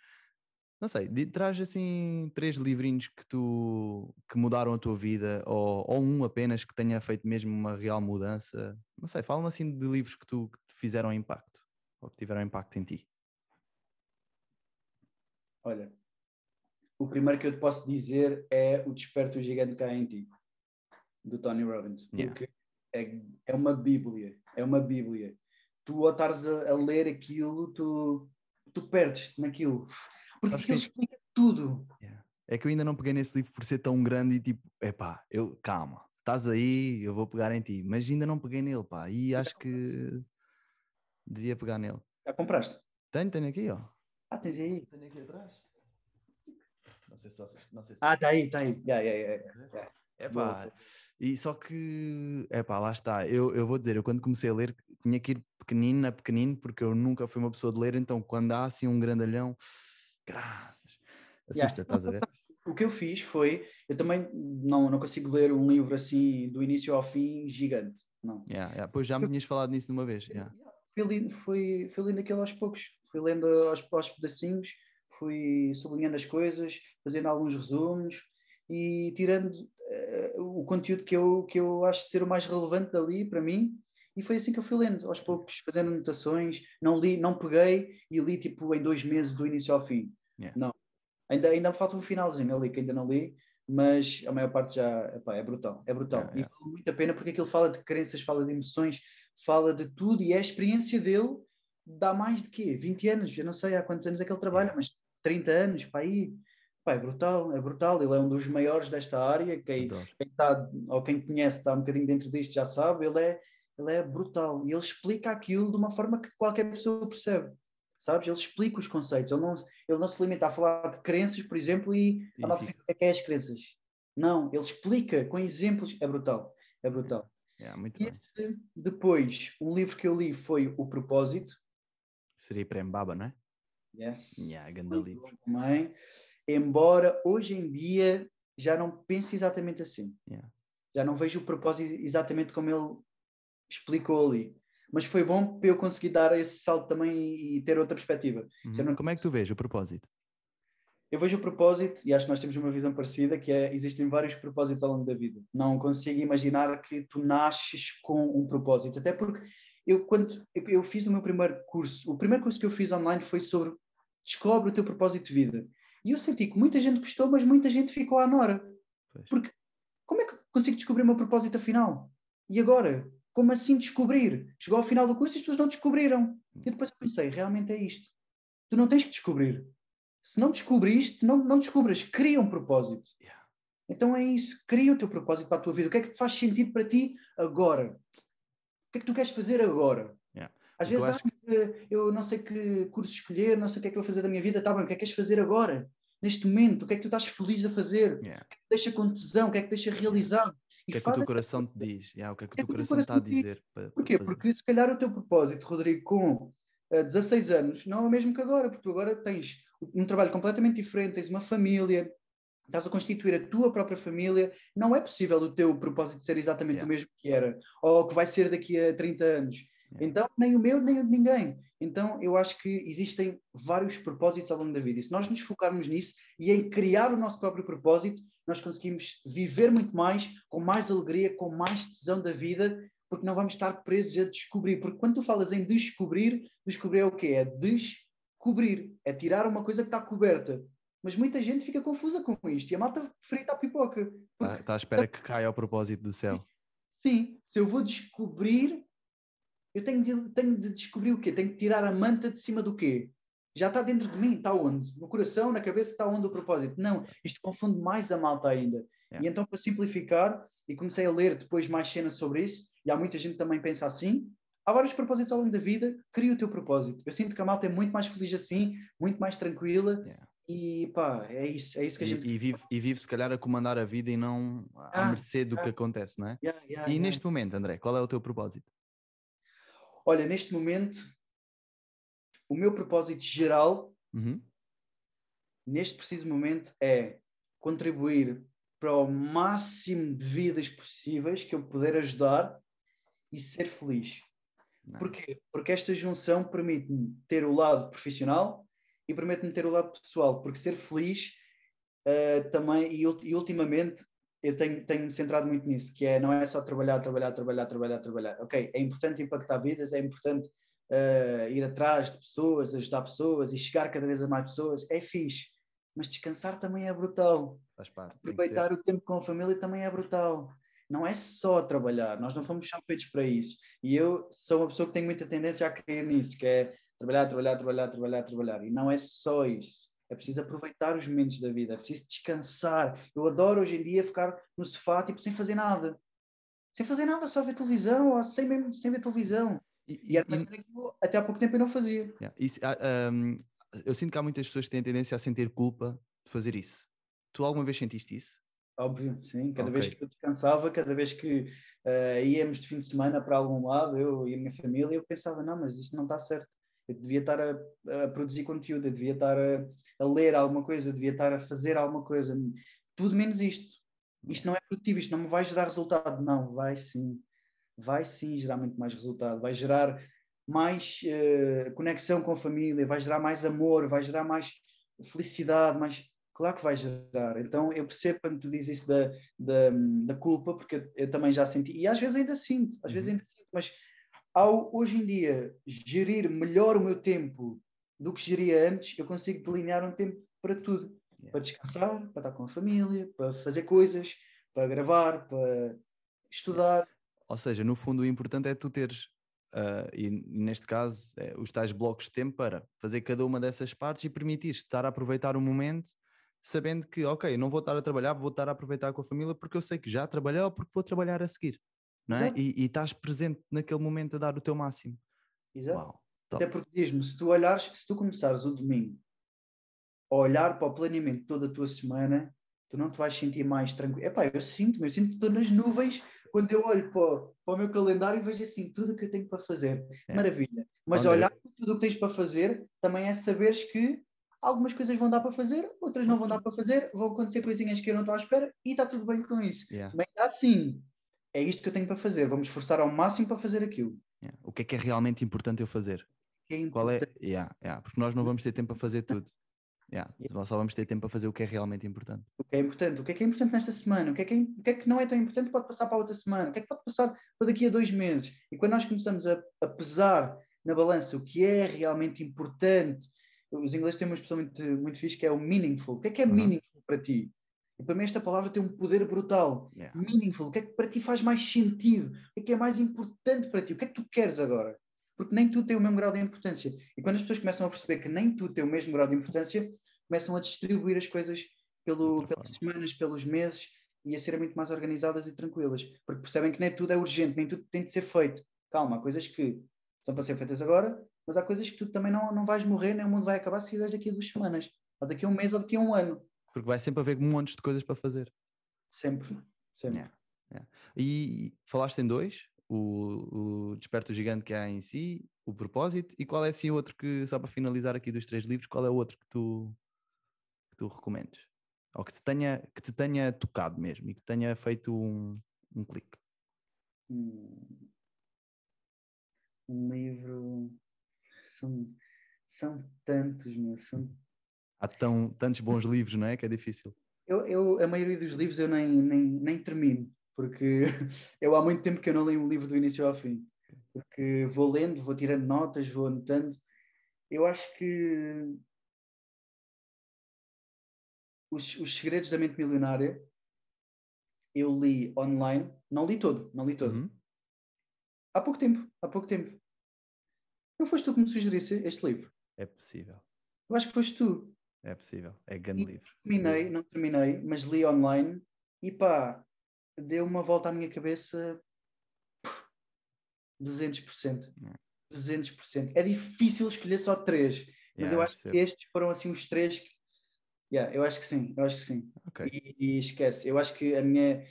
Não sei, traz assim três livrinhos que tu que mudaram a tua vida, ou, ou um apenas que tenha feito mesmo uma real mudança. Não sei, fala-me assim de livros que tu que te fizeram impacto, ou que tiveram impacto em ti. Olha, o primeiro que eu te posso dizer é O Desperto Gigante Cá em Ti, do Tony Robbins. Yeah. Porque é, é uma bíblia, é uma bíblia. Tu ao estares a, a ler aquilo, tu, tu perdes naquilo. Porque Sabes aquilo que- explica tudo. É que eu ainda não peguei nesse livro por ser tão grande e tipo, epá, eu, calma, estás aí, eu vou pegar em ti, mas ainda não peguei nele, pá, e acho que devia pegar nele. Já compraste? Tenho, tenho aqui, ó. Ah, tens aí. Tenho aqui atrás. Não sei se vocês, não sei se Ah, está aí, está aí. Yeah, yeah, yeah. É pá, e só que, é pá, lá está. Eu, eu vou dizer, eu quando comecei a ler tinha que ir pequenino a pequenino, porque eu nunca fui uma pessoa de ler, então quando há assim um grandalhão, graças, assusta, estás a ver? O que eu fiz foi, eu também não, não consigo ler um livro assim do início ao fim gigante. Não. Yeah, yeah. Pois já me tinhas falado nisso numa vez. yeah. Fui, lendo, fui, fui lendo aquilo aos poucos, fui lendo aos, aos pedacinhos, fui sublinhando as coisas, fazendo alguns resumos e tirando eh, o conteúdo que eu, que eu acho ser o mais relevante dali para mim. E foi assim que eu fui lendo, aos poucos, fazendo anotações. Não li, não peguei e li tipo em dois meses do início ao fim. Yeah. Não. Ainda, ainda me falta um finalzinho ali que ainda não li, mas a maior parte já epá, é brutal. É brutal. Yeah, E yeah. vale muito a pena porque aquilo fala de crenças, fala de emoções, fala de tudo e é a experiência dele dá mais de quê? 20 anos, eu não sei há quantos anos é que ele trabalha, mas 30 anos, para aí. Pá, é brutal, é brutal. Ele é um dos maiores desta área. Quem, quem está, ou quem conhece, está um bocadinho dentro disto, já sabe. Ele é, ele é brutal e ele explica aquilo de uma forma que qualquer pessoa percebe. Sabes? Ele explica os conceitos. Ele não, ele não se limita a falar de crenças, por exemplo, e, a malta fica, o que é as crenças? Não, ele explica com exemplos. É brutal. É brutal. É, muito e esse, depois, um livro que eu li foi O Propósito. Seria Prembaba, não é? Yes. Yeah, grande livro. Também embora hoje em dia já não pense exatamente assim. Yeah. Já não vejo o propósito exatamente como ele explicou ali. Mas foi bom para eu conseguir dar esse salto também e ter outra perspectiva. Uhum. Não... Como é que tu vês o propósito? Eu vejo o propósito, e acho que nós temos uma visão parecida, que é, existem vários propósitos ao longo da vida. Não consigo imaginar que tu nasces com um propósito. Até porque eu, quando eu fiz o meu primeiro curso, o primeiro curso que eu fiz online foi sobre descobre o teu propósito de vida. E eu senti que muita gente gostou, mas muita gente ficou à nora. Pois. Porque como é que consigo descobrir o meu propósito afinal? E agora? Como assim descobrir? Chegou ao final do curso e as pessoas não descobriram. E depois eu pensei, realmente é isto. Tu não tens que descobrir. Se não descobriste, não, não descubras. Cria um propósito. Yeah. Então é isso. Cria o teu propósito para a tua vida. O que é que faz sentido para ti agora? O que é que tu queres fazer agora? Às vezes, ah, que... eu não sei que curso escolher, não sei o que é que vou fazer da minha vida. Está bem, o que é que queres fazer agora? neste momento, o que é que tu estás feliz a fazer, yeah. o que é que te deixa com tesão, o que é que te deixa realizado. O que é que o teu coração te diz? Yeah, o que é que o teu coração está a dizer? Para, Porquê? Porque se calhar o teu propósito, Rodrigo, com uh, eh, 16 anos, não é o mesmo que agora, porque tu agora tens um trabalho completamente diferente, tens uma família, estás a constituir a tua própria família, não é possível o teu propósito ser exatamente yeah. o mesmo que era, ou que vai ser daqui a 30 anos. Então, nem o meu, nem o de ninguém. Então, eu acho que existem vários propósitos ao longo da vida. E se nós nos focarmos nisso e em criar o nosso próprio propósito, nós conseguimos viver muito mais, com mais alegria, com mais tesão da vida, porque não vamos estar presos a descobrir. Porque quando tu falas em descobrir, descobrir é o quê? É descobrir, é tirar uma coisa que está coberta. Mas muita gente fica confusa com isto e a malta frita a pipoca. Está, está à espera que caia ao propósito do céu. Sim, se eu vou descobrir, eu tenho de, tenho de descobrir o quê? Tenho de tirar a manta de cima do quê? Já está dentro de mim, está onde? No coração, na cabeça, está onde o propósito? Não, isto confunde mais a malta ainda. Yeah. E então, para simplificar, e comecei a ler depois mais cenas sobre isso, e há muita gente que também pensa assim, há vários propósitos ao longo da vida, cria o teu propósito. Eu sinto que a malta é muito mais feliz assim, muito mais tranquila, yeah. e pá, é isso, é isso que a e, gente... E vive, e vive se calhar a comandar a vida e não à ah, mercê do ah, que acontece, não é? Yeah, e neste momento, André, qual é o teu propósito? Olha, neste momento, o meu propósito geral, uhum. neste preciso momento, é contribuir para o máximo de vidas possíveis que eu puder ajudar e ser feliz. Nice. Porquê? Porque esta junção permite-me ter o lado profissional e permite-me ter o lado pessoal, porque ser feliz uh, também, e, e ultimamente eu tenho, tenho me centrado muito nisso, que é não é só trabalhar, trabalhar, trabalhar, trabalhar, trabalhar. Ok, é importante impactar vidas, é importante uh, ir atrás de pessoas, ajudar pessoas e chegar cada vez a mais pessoas, é fixe. Mas descansar também é brutal. Faz parte. Aproveitar o tempo com a família também é brutal. Não é só trabalhar, nós não fomos só feitos para isso. E eu sou uma pessoa que tem muita tendência a cair nisso, que é trabalhar, trabalhar, trabalhar, trabalhar, trabalhar. E não é só isso é preciso aproveitar os momentos da vida, é preciso descansar. Eu adoro hoje em dia ficar no sofá tipo, sem fazer nada. Sem fazer nada, só ver televisão, ou sem, mesmo, sem ver televisão. E, e, era e, até há pouco tempo eu não fazia. Yeah. Isso, um, eu sinto que há muitas pessoas que têm tendência a sentir culpa de fazer isso. Tu alguma vez sentiste isso? Óbvio, sim. Cada okay. vez que eu descansava, cada vez que uh, íamos de fim de semana para algum lado, eu e a minha família, eu pensava, não, mas isto não está certo. Eu devia estar a, a produzir conteúdo, eu devia estar a, a, ler alguma coisa, eu devia estar a fazer alguma coisa. Tudo menos isto. Isto não é produtivo, isto não me vai gerar resultado. Não, vai sim. Vai sim gerar muito mais resultado. Vai gerar mais uh, conexão com a família, vai gerar mais amor, vai gerar mais felicidade, mais. Claro que vai gerar. Então eu percebo quando tu dizes isso da, da, da culpa, porque eu, eu, também já senti, e às vezes ainda sinto, às vezes uhum. ainda sinto, mas ao hoje em dia gerir melhor o meu tempo do que geria antes, eu consigo delinear um tempo para tudo. Yeah. Para descansar, para estar com a família, para fazer coisas, para gravar, para estudar. Ou seja, no fundo o importante é tu teres, uh, e neste caso, é, os tais blocos de tempo para fazer cada uma dessas partes e permitir estar a aproveitar o momento sabendo que, ok, não vou estar a trabalhar, vou estar a aproveitar com a família porque eu sei que já trabalhei ou porque vou trabalhar a seguir, não é? E, e, estás presente naquele momento a dar o teu máximo. Exato. Uau, Até porque diz-me, se tu olhares, se tu começares o domingo a olhar para o planeamento toda a tua semana, tu não te vais sentir mais tranquilo. Epá, eu sinto-me, eu sinto que estou nas nuvens quando eu olho para, para, o meu calendário e vejo assim tudo o que eu tenho para fazer. É. Maravilha. Mas Olha, olhar para tudo o que tens para fazer também é saberes que algumas coisas vão dar para fazer, outras não vão dar para fazer, vão acontecer coisinhas que eu não estou à espera e está tudo bem com isso. Yeah. Mas assim, é isto que eu tenho para fazer, vamos esforçar ao máximo para fazer aquilo. Yeah. O que é que é realmente importante eu fazer? É Qual é? Yeah, yeah, porque nós não vamos ter tempo para fazer tudo. Yeah, só vamos ter tempo para fazer o que é realmente importante. O que é importante? O que é que é importante nesta semana? O que é que, é, o que, é que não é tão importante pode passar para outra semana? O que é que pode passar para daqui a dois meses? E quando nós começamos a, a pesar na balança o que é realmente importante, os ingleses têm uma expressão muito, muito fixe que é o meaningful. O que é que é uhum. meaningful para ti? E para mim esta palavra tem um poder brutal. Yeah. Meaningful. O que é que para ti faz mais sentido? O que é que é mais importante para ti? O que é que tu queres agora? Porque nem tudo tem o mesmo grau de importância. E quando as pessoas começam a perceber que nem tudo tem o mesmo grau de importância, começam a distribuir as coisas pelo, pelas semanas, pelos meses e a serem muito mais organizadas e tranquilas. Porque percebem que nem tudo é urgente, nem tudo tem de ser feito. Calma, há coisas que são para ser feitas agora, mas há coisas que tu também não, não vais morrer, nem o mundo vai acabar se fizeres daqui a duas semanas, ou daqui a um mês, ou daqui a um ano. Porque vai sempre haver montes de coisas para fazer. Sempre, sempre. Yeah, yeah. E falaste em dois, o, o Desperto Gigante que há em si, o propósito, e qual é assim outro que, só para finalizar aqui dos três livros, qual é o outro que tu, que tu recomendes? Ou que te tenha, que te tenha tocado mesmo e que tenha feito um, um clique? Hum um livro. São, são tantos, meu. São... Há tão, tantos bons livros, não é? Que é difícil. Eu, eu, a maioria dos livros eu nem, nem, nem termino, porque [LAUGHS] eu há muito tempo que eu não leio um livro do início ao fim. Porque vou lendo, vou tirando notas, vou anotando. Eu acho que os, os Segredos da Mente Milionária eu li online, não li todo, não li todo. Uhum. Há pouco tempo, há pouco tempo. Não foste tu que me sugerisse este livro? É possível. Eu acho que foste tu. É possível, é grande livro. Terminei, não terminei, mas li online e pá, deu uma volta à minha cabeça 200%. É. 200%. É difícil escolher só três, mas yeah, eu acho que estes foram assim os três que... Yeah, eu acho que sim, eu acho que sim. Okay. E, e, esquece, eu acho que a minha,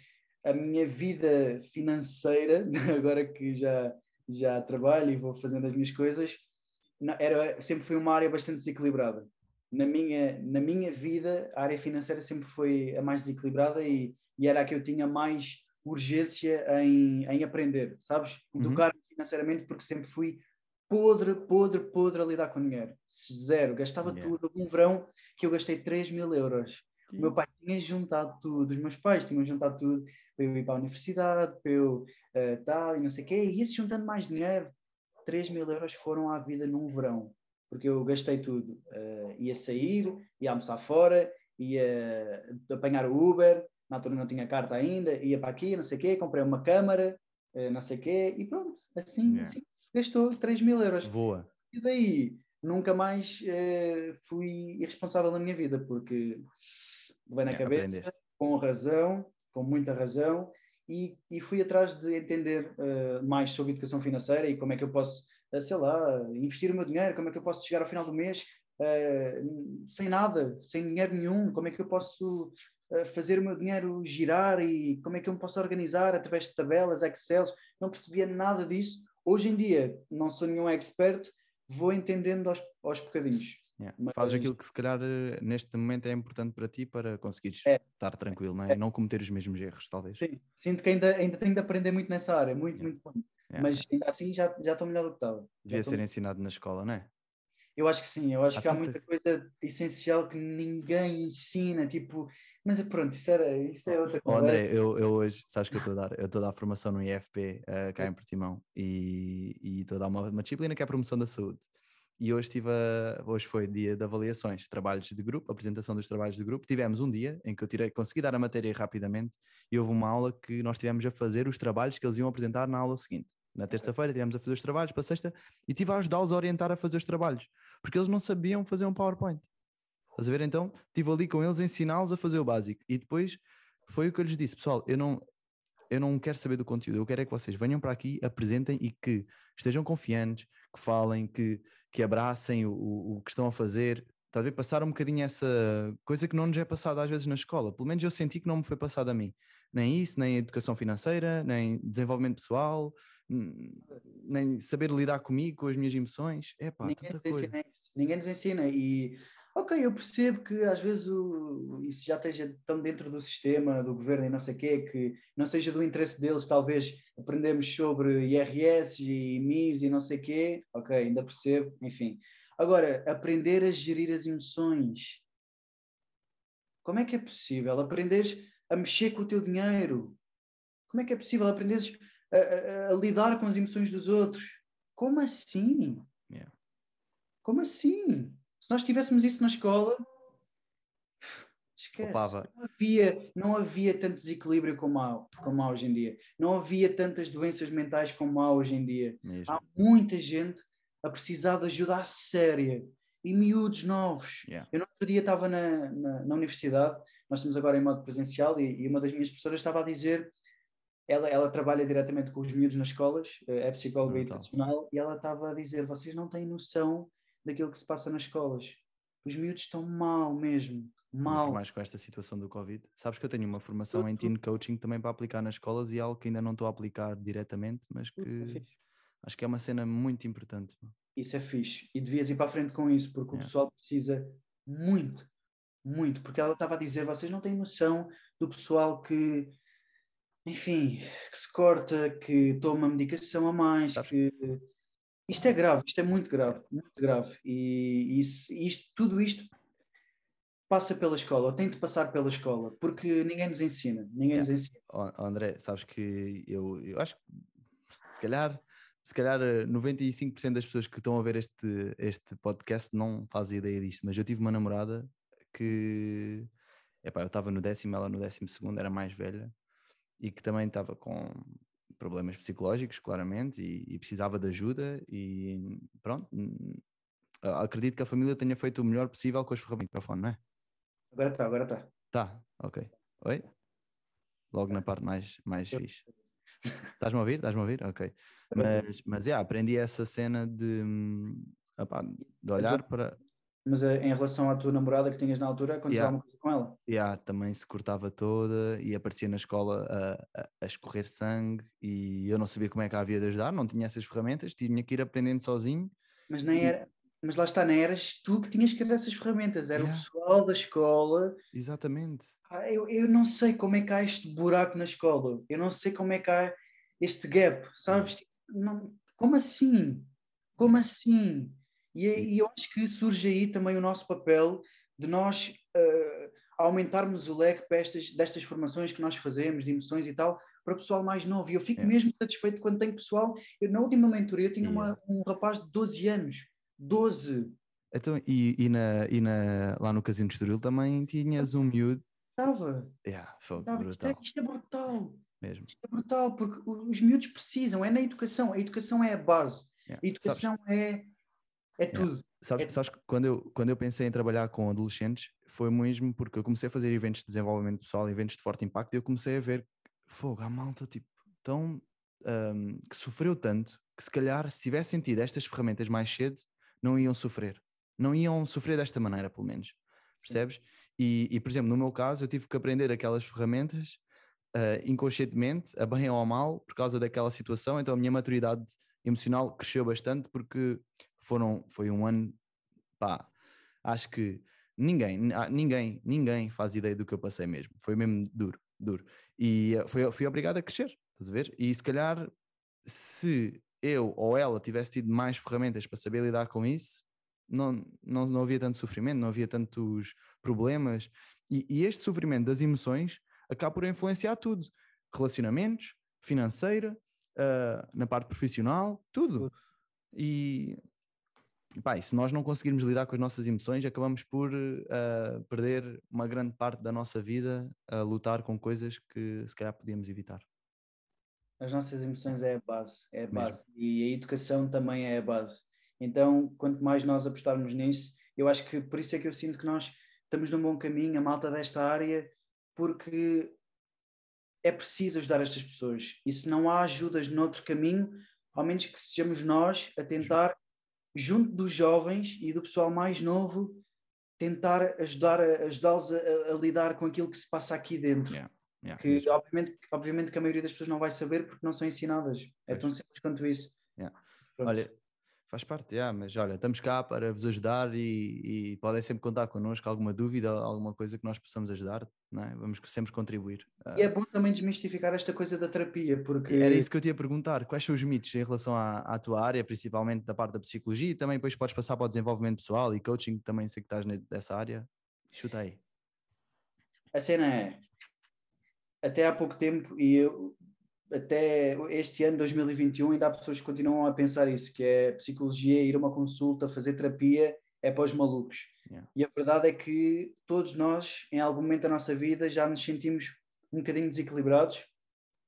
a minha vida financeira, [LAUGHS] agora que já, já trabalho e vou fazendo as minhas coisas, era, sempre foi uma área bastante desequilibrada. Na minha, na minha vida, a área financeira sempre foi a mais desequilibrada e, e era a que eu tinha mais urgência em, em aprender, sabes? Educar uhum. financeiramente, porque sempre fui podre, podre, podre a lidar com dinheiro. Zero. Gastava yeah. tudo. Um verão que eu gastei 3 mil euros. O meu pai tinha juntado tudo, os meus pais tinham juntado tudo para eu ir para a universidade, para eu uh, tal e não sei o quê, e ia-se juntando mais dinheiro. 3 mil euros foram à vida num verão, porque eu gastei tudo. Uh, ia sair, ia almoçar fora, ia apanhar o Uber, na altura não tinha carta ainda, ia para aqui, não sei o quê, comprei uma câmara, uh, não sei o quê, e pronto, assim, yeah. assim gastou 3 mil euros. Voa. E daí nunca mais uh, fui irresponsável na minha vida, porque levei na é, cabeça, aprendeste. com razão, com muita razão, e, e fui atrás de entender uh, mais sobre educação financeira e como é que eu posso, sei lá, investir o meu dinheiro, como é que eu posso chegar ao final do mês uh, sem nada, sem dinheiro nenhum, como é que eu posso fazer o meu dinheiro girar e como é que eu me posso organizar através de tabelas, Excel, não percebia nada disso. Hoje em dia, não sou nenhum expert, vou entendendo aos, aos bocadinhos. Yeah. Mas... Fazes aquilo que se calhar neste momento é importante para ti para conseguires é. estar tranquilo, não é? é? Não cometer os mesmos erros, talvez. Sim, sinto que ainda, ainda tenho de aprender muito nessa área, muito, yeah. muito, muito. Yeah. Mas ainda assim já, já estou melhor do que estava. Devia ser ensinado na escola, não é? Eu acho que sim, eu acho há que tanta... há muita coisa essencial que ninguém ensina, tipo, mas pronto, isso, era, isso é outra coisa. Oh, André, eu, eu hoje, sabes que eu estou a dar? Eu estou a dar formação no IFP uh, cá em Portimão e estou a dar uma, uma disciplina que é a promoção da saúde. E hoje, tive a, hoje foi dia de avaliações, trabalhos de grupo, apresentação dos trabalhos de grupo. Tivemos um dia em que eu tirei, consegui dar a matéria rapidamente e houve uma aula que nós tivemos a fazer os trabalhos que eles iam apresentar na aula seguinte. Na terça-feira tivemos a fazer os trabalhos, para sexta, e tive a ajudá-los a orientar a fazer os trabalhos, porque eles não sabiam fazer um PowerPoint. Estás a ver? Então, estive ali com eles a ensiná-los a fazer o básico. E depois foi o que eu lhes disse, pessoal, eu não, eu não quero saber do conteúdo, eu quero é que vocês venham para aqui, apresentem e que estejam confiantes, que falem, que, que abracem o, o, que estão a fazer. Está a ver? Passar um bocadinho essa coisa que não nos é passada às vezes na escola. Pelo menos eu senti que não me foi passado a mim. Nem isso, nem educação financeira, nem desenvolvimento pessoal, nem saber lidar comigo, com as minhas emoções. É pá, tanta coisa. Ninguém nos ensina. E Ok, eu percebo que às vezes o, isso já esteja tão dentro do sistema, do governo e não sei o quê, que não seja do interesse deles, talvez aprendermos sobre IRS e MIS e não sei o quê. Ok, ainda percebo, enfim. Agora, aprender a gerir as emoções. Como é que é possível? Aprenderes a mexer com o teu dinheiro. Como é que é possível aprenderes a, a, a lidar com as emoções dos outros? Como assim? Yeah. Como assim? Se nós tivéssemos isso na escola, esquece. Não havia, não havia tanto desequilíbrio como há, como há hoje em dia. Não havia tantas doenças mentais como há hoje em dia. Mesmo. Há muita gente a precisar de ajuda séria e miúdos novos. Yeah. Eu no outro dia estava na, na, na, universidade, nós estamos agora em modo presencial, e, e, uma das minhas professoras estava a dizer, ela, ela trabalha diretamente com os miúdos nas escolas, é psicóloga educacional, e ela estava a dizer, vocês não têm noção daquilo que se passa nas escolas. Os miúdos estão mal mesmo, mal. mais com esta situação do Covid. Sabes que eu tenho uma formação tudo, em teen coaching também para aplicar nas escolas e é algo que ainda não estou a aplicar diretamente, mas que é acho que é uma cena muito importante. Isso é fixe. E devias ir para a frente com isso, porque o pessoal precisa muito, muito. Porque ela estava a dizer, vocês não têm noção do pessoal que enfim, que se corta, que toma medicação a mais, Sabes? que isto é grave, isto é muito grave, muito grave. E isso, isto, tudo isto passa pela escola, ou tem de passar pela escola, porque ninguém nos ensina, ninguém nos ensina. Oh, André, sabes que eu, eu acho que se calhar, se calhar 95% eh, das pessoas que estão a ver este, este podcast não fazem ideia disto, mas eu tive uma namorada que epá, eu estava no décimo, ela no décimo segundo, era mais velha, e que também estava com problemas psicológicos, claramente, e, e, precisava de ajuda. E pronto, acredito que a família tenha feito o melhor possível com as ferramentas do microfone, não é? Agora está, agora está. Tá, ok. Oi? Logo na parte mais, mais fixe. Estás-me a ouvir? Estás-me a ouvir? Ok. Mas, mas yeah, aprendi essa cena de, opa, de olhar para. Mas eh, em relação à tua namorada que tinhas na altura, aconteceu yeah. alguma coisa com ela? Yeah, também se cortava toda e aparecia na escola a, a, a, escorrer sangue e eu não sabia como é que havia de ajudar, não tinha essas ferramentas, tinha que ir aprendendo sozinho. Mas nem era, mas lá está, não eras tu que tinhas que ter essas ferramentas, era yeah. o pessoal da escola. Exatamente. Ah, eu, eu não sei como é que há este buraco na escola, eu não sei como é que há este gap, sabes? Não, como assim? Como assim? E, é, e eu acho que surge aí também o nosso papel de nós uh, aumentarmos o leque estas, destas formações que nós fazemos, de emoções e tal, para o pessoal mais novo. E eu fico é. mesmo satisfeito quando tenho pessoal. Eu, na última mentoria, tinha uma, um rapaz de 12 anos. 12! Então, e, e, na, e na, lá no Casino de Estoril também tinhas um miúdo. Estava. Yeah, foi Estava. brutal. Isto é, isto é brutal. Mesmo. Isto é brutal, porque os miúdos precisam, é na educação. A educação é a base. Yeah. A educação Sabes? é é tudo. Sabes, é... sabes que quando eu, quando eu pensei em trabalhar com adolescentes, foi mesmo porque eu comecei a fazer eventos de desenvolvimento pessoal, eventos de forte impacto, e eu comecei a ver fogo, a malta tipo, tão um, que sofreu tanto que se calhar se tivesse sentido estas ferramentas mais cedo, não iam sofrer. Não iam sofrer desta maneira, pelo menos. Percebes? E, e por exemplo, no meu caso, eu tive que aprender aquelas ferramentas uh, inconscientemente, a bem ou a mal, por causa daquela situação, então a minha maturidade emocional cresceu bastante porque foram, foi um ano, pá, acho que ninguém, ninguém, ninguém faz ideia do que eu passei mesmo. Foi mesmo duro, duro. E eh, foi, fui obrigado a crescer, estás a ver? E se calhar, se eu ou ela tivesse tido mais ferramentas para saber lidar com isso, não, não, não havia tanto sofrimento, não havia tantos problemas. E, e este sofrimento das emoções acaba por influenciar tudo: relacionamentos, financeira, uh, na parte profissional, tudo. E Pá, se nós não conseguirmos lidar com as nossas emoções, acabamos por uh, perder uma grande parte da nossa vida a lutar com coisas que se calhar podíamos evitar. As nossas emoções é a base, é a base. Mesmo. E a educação também é a base. Então, quanto mais nós apostarmos nisso, eu acho que por isso é que eu sinto que nós estamos num bom caminho, a malta desta área, porque é preciso ajudar estas pessoas. E se não há ajudas noutro caminho, ao menos que sejamos nós a tentar, junto dos jovens e do pessoal mais novo, tentar ajudar ajudá-los a, a, lidar com aquilo que se passa aqui dentro. Yeah, yeah, que obviamente, obviamente que a maioria das pessoas não vai saber porque não são ensinadas. É tão simples quanto isso. Yeah. Olha, Faz parte, yeah, mas olha, estamos cá para vos ajudar e, e podem sempre contar connosco, alguma dúvida, alguma coisa que nós possamos ajudar, não é? vamos sempre contribuir. E é bom também desmistificar esta coisa da terapia, porque... Era isso que eu te ia perguntar, quais são os mitos em relação à, à tua área, principalmente da parte da psicologia, e também depois podes passar para o desenvolvimento pessoal e coaching, também sei que estás nessa área, chuta aí. A cena é, até há pouco tempo, e eu até este ano, 2021, ainda há pessoas que continuam a pensar isso, que é psicologia, ir a uma consulta, fazer terapia, é para os malucos. Yeah. E a verdade é que todos nós, em algum momento da nossa vida, já nos sentimos um bocadinho desequilibrados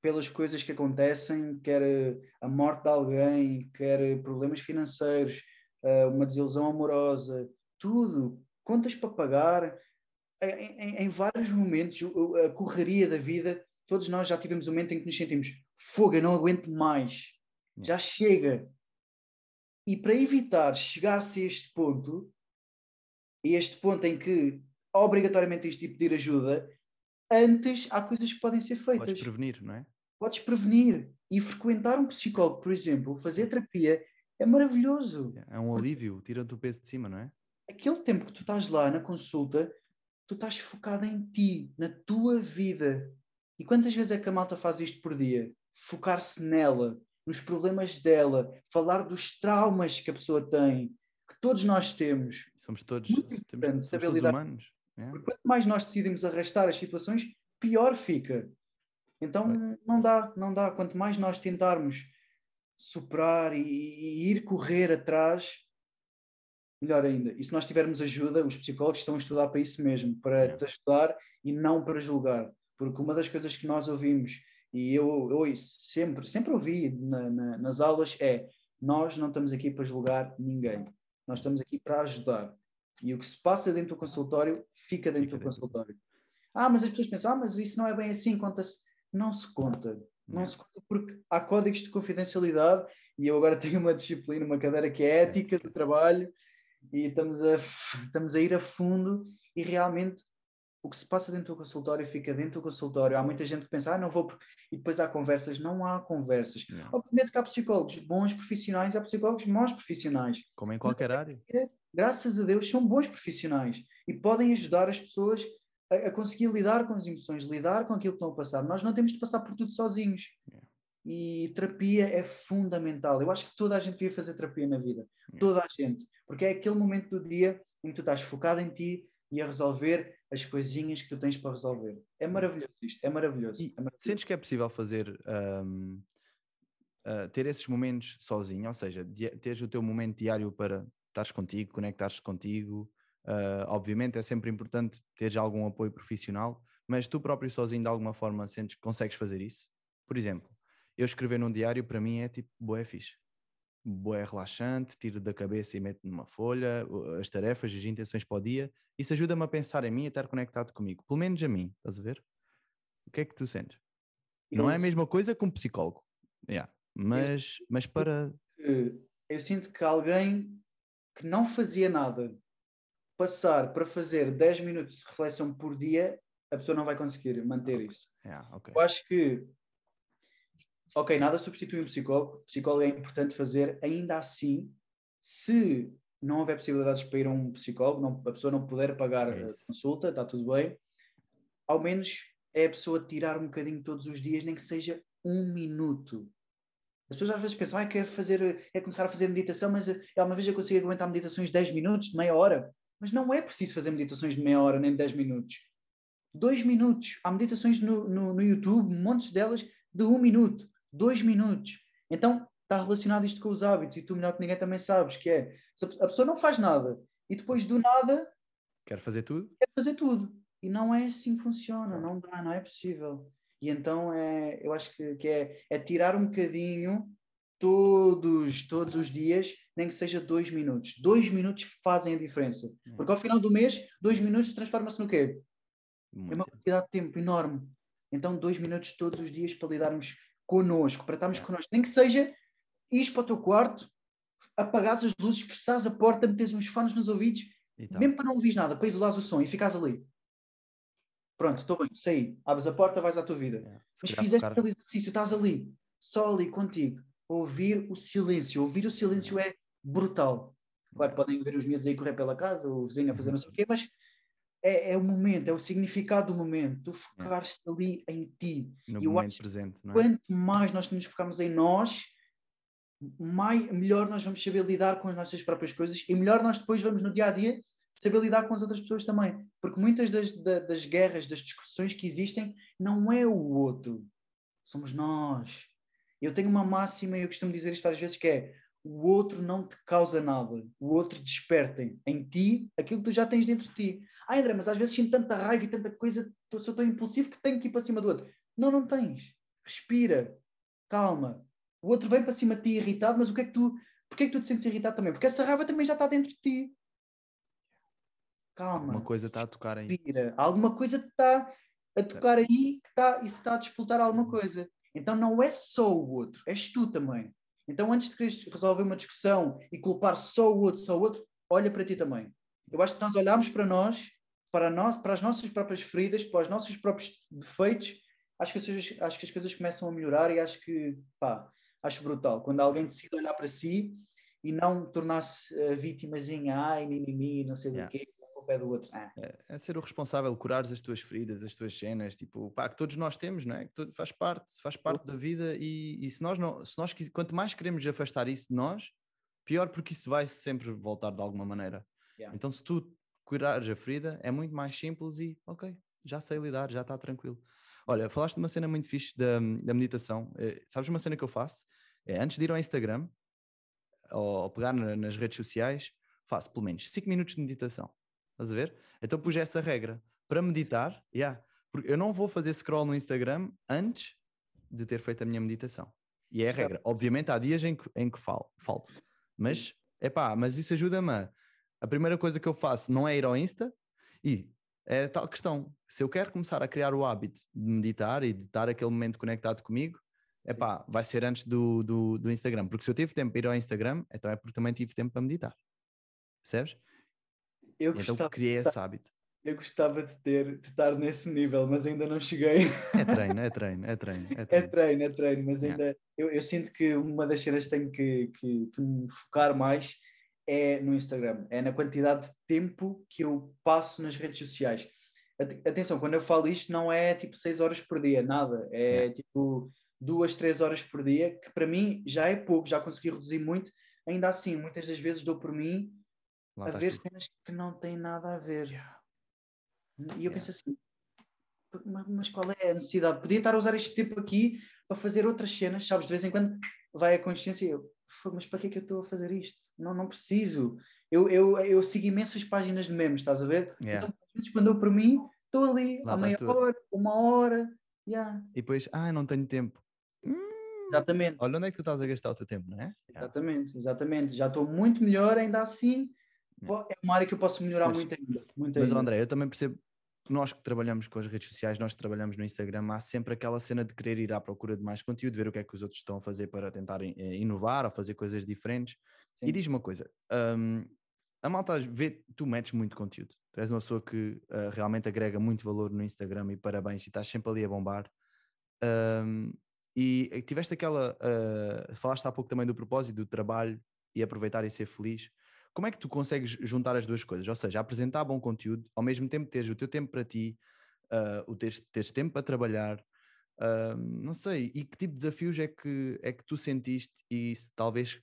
pelas coisas que acontecem, quer a morte de alguém, quer problemas financeiros, eh, uma desilusão amorosa, tudo, contas para pagar, em, em, em vários momentos, a correria da vida todos nós já tivemos um momento em que nos sentimos fogo, eu não aguento mais, já chega. E para evitar chegar-se a este ponto, a este ponto em que obrigatoriamente tens de pedir ajuda, antes há coisas que podem ser feitas. Podes prevenir, não é? Podes prevenir. E frequentar um psicólogo, por exemplo, fazer terapia, é maravilhoso. É um alívio, tira-te o peso de cima, não é? Aquele tempo que tu estás lá na consulta, tu estás focado em ti, na tua vida. E quantas vezes é que a malta faz isto por dia? Focar-se nela, nos problemas dela, falar dos traumas que a pessoa tem, que todos nós temos. Somos todos, temos, somos todos humanos. É? Porque quanto mais nós decidimos arrastar as situações, pior fica. Então não dá, não dá. Quanto mais nós tentarmos superar e, e, ir correr atrás, melhor ainda. E se nós tivermos ajuda, os psicólogos estão a estudar para isso mesmo, para é. te ajudar e não para julgar. Porque uma das coisas que nós ouvimos, e eu, eu sempre, sempre ouvi na, na, nas aulas, é nós não estamos aqui para julgar ninguém. Nós estamos aqui para ajudar. E o que se passa dentro do consultório, fica dentro fica do dentro. consultório. Ah, mas as pessoas pensam, ah, mas isso não é bem assim, conta-se. Não se conta. Não, se conta porque há códigos de confidencialidade e eu agora [LAUGHS] tenho uma disciplina, uma cadeira que é ética do trabalho e estamos a, [LAUGHS] estamos a ir a fundo e realmente o que se passa dentro do consultório fica dentro do consultório. Há muita gente que pensa, ah, não vou porque. E depois há conversas. Não há conversas. Não. Obviamente que há psicólogos bons profissionais, há psicólogos maus profissionais. Como em qualquer área. Graças a Deus são bons profissionais e podem ajudar as pessoas a, a, conseguir lidar com as emoções, lidar com aquilo que estão a passar. Nós não temos de passar por tudo sozinhos. E terapia é fundamental. Eu acho que toda a gente devia fazer terapia na vida. Toda a gente. Porque é aquele momento do dia em que tu estás focado em ti e a resolver as coisinhas que tu tens para resolver. É maravilhoso isto, é maravilhoso. E é maravilhoso. sentes que é possível fazer um, uh, ah, ter esses momentos sozinho, ou seja, teres o teu momento diário para estares contigo, conectares contigo. Uh, obviamente é sempre importante teres algum apoio profissional, mas tu próprio sozinho de alguma forma sentes que consegues fazer isso? Por exemplo, eu escrever num diário para mim é tipo, boé fixe boé relaxante, tiro da cabeça e meto numa folha as tarefas, as intenções para o dia. Isso ajuda-me a pensar em mim e a estar conectado comigo, pelo menos a mim, estás a ver? O que é que tu sentes? Não é a mesma coisa que um psicólogo, yeah. mas, eu, mas para. Eu sinto que alguém que não fazia nada passar para fazer 10 minutos de reflexão por dia, a pessoa não vai conseguir manter okay. isso. Yeah, okay. Eu acho que ok, nada substitui um psicólogo, psicólogo é importante fazer, ainda assim, se não houver possibilidades para ir a um psicólogo, não, a pessoa não puder pagar a consulta, está tudo bem, ao menos é a pessoa tirar um bocadinho todos os dias, nem que seja um minuto. As pessoas às vezes pensam, ah, quer fazer, é começar a fazer meditação, mas é uma vez eu consigo aguentar meditações de 10 minutos, de meia hora. Mas não é preciso fazer meditações de meia hora nem de 10 minutos. Dois minutos. Há meditações no, no, no YouTube, montes delas de um minuto dois minutos. Então está relacionado isto com os hábitos e tu melhor que ninguém também sabes que é a pessoa não faz nada e depois do nada quer fazer tudo quer fazer tudo e não é assim que funciona não dá não é possível e então é eu acho que, que é, é tirar um bocadinho todos todos os dias nem que seja dois minutos. Dois minutos fazem a diferença. É. Porque ao final do mês, dois minutos transforma-se no quê? É uma Muito. quantidade de tempo enorme. Então, dois minutos todos os dias para lidarmos connosco, para estarmos É. connosco. Nem que seja ires para o teu quarto, apagares as luzes, fechares a porta, meteres uns fones nos ouvidos, E tal. mesmo para não ouvires nada, para isolares o som e ficares ali. Pronto, estou bem, saí. Abres a porta, vais à tua vida. É. Mas fizeste focar- aquele exercício, estás ali, só ali contigo, ouvir o silêncio. Ouvir o silêncio é brutal. Claro que podem ver os miúdos aí correr pela casa, o vizinho a fazer não sei o quê, mas é, é o momento, é o significado do momento. Tu focares ali em ti. no eu momento presente, não é? Quanto mais nós nos focarmos em nós, mais, melhor nós vamos saber lidar com as nossas próprias coisas e melhor nós depois vamos no dia a dia saber lidar com as outras pessoas também. Porque muitas das, da- das guerras, das discussões que existem, não é o outro, somos nós. Eu tenho uma máxima e eu costumo dizer isto várias vezes que é o outro não te causa nada, o outro desperta em ti aquilo que tu já tens dentro de ti. Ah, André, mas às vezes sinto tanta raiva e tanta coisa, eu sou tão impulsivo que tenho que ir para cima do outro. Não, não tens. Respira, calma. O outro vem para cima de ti irritado, mas o que é que tu, porquê é que tu te sentes irritado também? Porque essa raiva também já está dentro de ti. Calma Uma coisa está a tocar aí. respira. Alguma coisa está a tocar aí que está, e se está a disputar alguma coisa. Então não é só o outro, és tu também. Então antes de quereres resolver uma discussão e culpar só o outro, só o outro, olha para ti também. Eu acho que nós olharmos para nós, para, nós, para as nossas próprias feridas, para os nossos próprios defeitos, acho que, as, coisas- acho que as coisas começam a melhorar e acho que, pá, acho brutal. Quando alguém decide olhar para si e não tornar-se a vítimazinha, ai, mimimi, não sei Yeah. do quê, a culpa é do outro. Ah, É ser o responsável, curares as tuas feridas, as tuas cenas, tipo, pá, que todos nós temos, não é? Que todo- faz parte, faz parte da vida e, e se nós não, se nós quanto mais queremos afastar isso de nós, pior porque isso vai sempre voltar de alguma maneira. Yeah. Então se tu curares a ferida, é muito mais simples e, ok, já sei lidar, já está tranquilo. Olha, falaste de uma cena muito fixe da, da meditação. Eh, sabes uma cena que eu faço? É antes de ir ao Instagram ou, ou pegar na- nas redes sociais, faço pelo menos 5 minutos de meditação. Estás a ver? Então pus essa regra. Para meditar, yeah, porque eu não vou fazer scroll no Instagram antes de ter feito a minha meditação. E é a regra. Obviamente há dias em que, em que falo, falto. Mas, é pá, mas isso ajuda-me. a- A primeira coisa que eu faço não é ir ao Insta e é tal questão. Se eu quero começar a criar o hábito de meditar e de estar aquele momento conectado comigo, é pá, vai ser antes do, do, do Instagram. Porque se eu tive tempo para ir ao Instagram, então é porque também tive tempo para meditar. Percebes? Eu então gostava, criei esse hábito. eu gostava de ter, de estar nesse nível, mas ainda não cheguei. É treino, é treino, é treino. É [LAUGHS] É treino. treino, é treino, mas ainda eu, eu sinto que uma das cenas que tenho que, que, que me focar mais é no Instagram, é na quantidade de tempo que eu passo nas redes sociais. Ate- Atenção, quando eu falo isto, não é tipo 6 horas por dia, nada, é Yeah. tipo 2, 3 horas por dia, que para mim já é pouco, já consegui reduzir muito. Ainda assim, muitas das vezes dou por mim Lá a ver tu. cenas que não têm nada a ver. Yeah. E eu Yeah. penso assim, mas, qual é a necessidade? Podia estar a usar este tempo aqui para fazer outras cenas, sabes? De vez em quando vai a consciência e eu, "Fogo, mas para que é que eu estou a fazer isto? Não, não preciso. Eu, eu, eu sigo imensas páginas de memes, estás a ver? Yeah. Então, às vezes, quando eu para mim, estou ali Lá há meia tu. hora, uma hora. Yeah. E depois, ah, não tenho tempo. Hum, Exatamente, olha onde é que tu estás a gastar o teu tempo, não é? Yeah. exatamente, exatamente. Já estou muito melhor, ainda assim. É uma área que eu posso melhorar Mas- muito ainda. Muito Mas, ainda. André, eu também percebo que nós que trabalhamos com as redes sociais, nós que trabalhamos no Instagram, há sempre aquela cena de querer ir à procura de mais conteúdo, ver o que é que os outros estão a fazer para tentar eh, inovar ou fazer coisas diferentes. E Sim. diz uma coisa: hum, a malta vê, tu metes muito conteúdo. Tu és uma pessoa que ah, realmente agrega muito valor no Instagram e parabéns, e estás sempre ali a bombar. Hum, e eh, tiveste aquela. ah, falaste há pouco também do propósito, do trabalho e aproveitar e ser feliz. Como é que tu consegues juntar as duas coisas? Ou seja, apresentar bom conteúdo, ao mesmo tempo teres o teu tempo para ti, ah, o teres, teres tempo para trabalhar, ah, não sei, e que tipo de desafios é que, é que tu sentiste e se, talvez